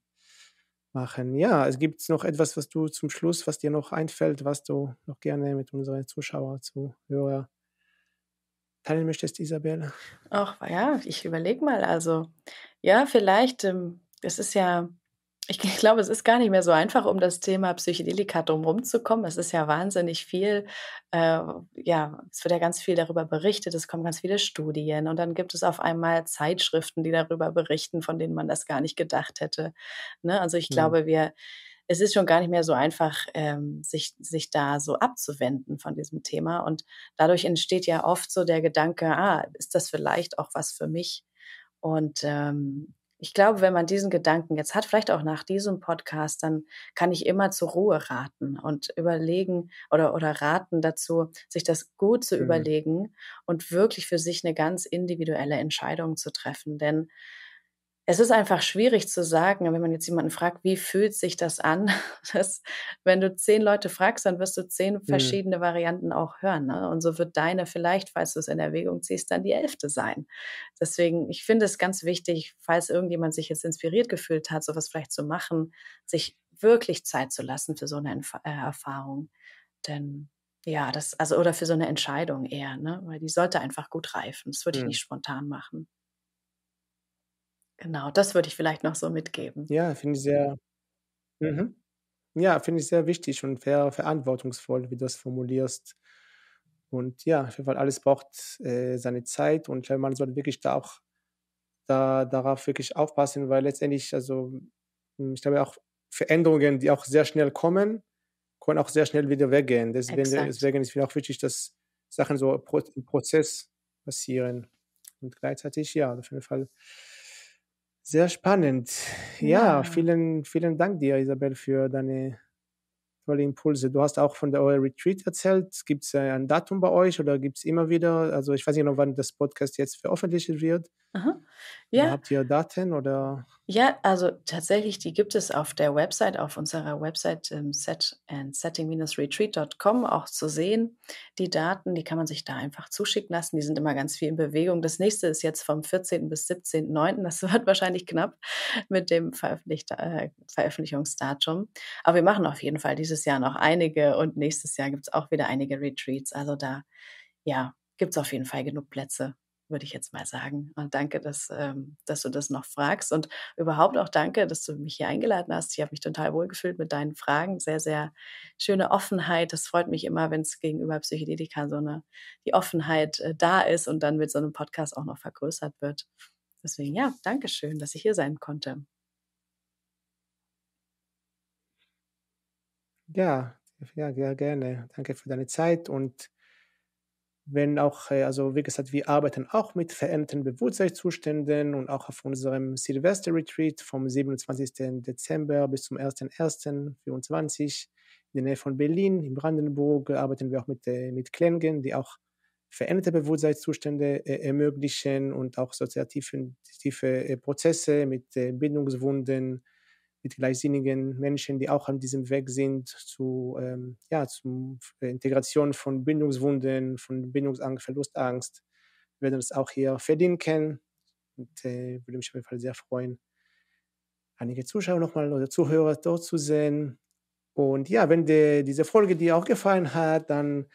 S1: machen. Ja, es gibt noch etwas, was du zum Schluss, was dir noch einfällt, was du noch gerne mit unseren Zuschauern, Zuhörer teilen möchtest, Isabel?
S2: Ach, ja, ich überlege mal. Also, ja, vielleicht, ähm, es ist ja ich glaube, es ist gar nicht mehr so einfach, um das Thema Psychedelika drumherum zu kommen. Es ist ja wahnsinnig viel, äh, ja, es wird ja ganz viel darüber berichtet, es kommen ganz viele Studien und dann gibt es auf einmal Zeitschriften, die darüber berichten, von denen man das gar nicht gedacht hätte. Ne? Also ich mhm. glaube, wir, es ist schon gar nicht mehr so einfach, ähm, sich, sich da so abzuwenden von diesem Thema. Und dadurch entsteht ja oft so der Gedanke, ah, ist das vielleicht auch was für mich? Und ähm, ich glaube, wenn man diesen Gedanken jetzt hat, vielleicht auch nach diesem Podcast, dann kann ich immer zur Ruhe raten und überlegen oder, oder raten dazu, sich das gut zu mhm. überlegen und wirklich für sich eine ganz individuelle Entscheidung zu treffen. Denn es ist einfach schwierig zu sagen, wenn man jetzt jemanden fragt, wie fühlt sich das an? Dass, wenn du zehn Leute fragst, dann wirst du zehn mhm. verschiedene Varianten auch hören. Ne? Und so wird deine vielleicht, falls du es in Erwägung ziehst, dann die elfte sein. Deswegen, ich finde es ganz wichtig, falls irgendjemand sich jetzt inspiriert gefühlt hat, sowas vielleicht zu machen, sich wirklich Zeit zu lassen für so eine äh, Erfahrung. Denn ja, das, also, oder für so eine Entscheidung eher, ne? Weil die sollte einfach gut reifen. Das würde ich mhm. nicht spontan machen. Genau, das würde ich vielleicht noch so mitgeben.
S1: Ja, finde ich sehr mhm. Ja, finde ich sehr wichtig und sehr verantwortungsvoll, wie du das formulierst. Und ja, auf jeden Fall alles braucht, äh, seine Zeit und ich man sollte wirklich da auch da darauf wirklich aufpassen, weil letztendlich also, hm, ich glaube auch Veränderungen, die auch sehr schnell kommen, können auch sehr schnell wieder weggehen. Deswegen Exakt. deswegen ist mir auch wichtig, dass Sachen so im Prozess passieren. Und gleichzeitig, ja, auf jeden Fall sehr spannend. Ja, Ja. vielen, vielen Dank dir, Isabel, für deine tolle Impulse. Du hast auch von der euer Retreat erzählt. Gibt es ein Datum bei euch oder gibt es immer wieder? Also ich weiß nicht noch, wann das Podcast jetzt veröffentlicht wird. Aha. Ja. Habt ihr Daten oder?
S2: Ja, also tatsächlich, die gibt es auf der Website, auf unserer Website ähm, set and setting-retreat.com auch zu sehen. Die Daten, die kann man sich da einfach zuschicken lassen. Die sind immer ganz viel in Bewegung. Das nächste ist jetzt vom 14. bis 17.9. Das wird wahrscheinlich knapp mit dem äh, Veröffentlichungsdatum. Aber wir machen auf jeden Fall dieses Jahr noch einige und nächstes Jahr gibt es auch wieder einige Retreats. Also da, ja, gibt es auf jeden Fall genug Plätze würde ich jetzt mal sagen. Und danke, dass, ähm, dass du das noch fragst. Und überhaupt auch danke, dass du mich hier eingeladen hast. Ich habe mich total wohlgefühlt mit deinen Fragen. Sehr, sehr schöne Offenheit. Das freut mich immer, wenn es gegenüber Psychedelika so eine, die Offenheit äh, da ist und dann mit so einem Podcast auch noch vergrößert wird. Deswegen, ja, danke schön, dass ich hier sein konnte.
S1: Ja, ja, sehr gerne. Danke für deine Zeit und wenn auch, äh, also wie gesagt, wir arbeiten auch mit veränderten Bewusstseinszuständen und auch auf unserem Silvester-Retreat vom 27. Dezember bis zum 1.1.24 in der Nähe von Berlin, in Brandenburg, arbeiten wir auch mit, äh, mit Klängen, die auch veränderte Bewusstseinszustände äh, ermöglichen und auch soziative tiefe Prozesse mit Bindungswunden, mit gleichsinnigen Menschen, die auch an diesem Weg sind zu ähm, ja, zum Integration von Bindungswunden, von Bindungsangst, Verlustangst, wir werden das auch hier verlinken und äh, würde mich auf jeden Fall sehr freuen, einige Zuschauer nochmal oder Zuhörer dort zu sehen. Und ja, wenn die, diese Folge dir auch gefallen hat, dann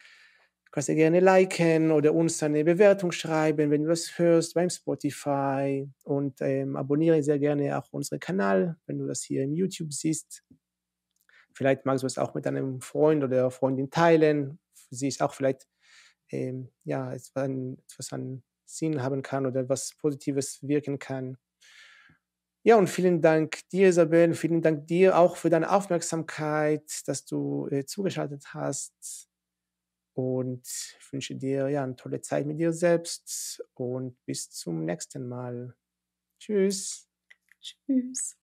S1: kannst du gerne liken oder uns eine Bewertung schreiben, wenn du das hörst beim Spotify und ähm, abonniere sehr gerne auch unseren Kanal, wenn du das hier im YouTube siehst. Vielleicht magst du es auch mit einem Freund oder Freundin teilen. Sie ist auch vielleicht ähm, ja, etwas an, etwas an Sinn haben kann oder etwas Positives wirken kann. Ja, und vielen Dank dir, Isabel. Vielen Dank dir auch für deine Aufmerksamkeit, dass du äh, zugeschaltet hast. Und wünsche dir ja eine tolle Zeit mit dir selbst und bis zum nächsten Mal. Tschüss.
S2: Tschüss.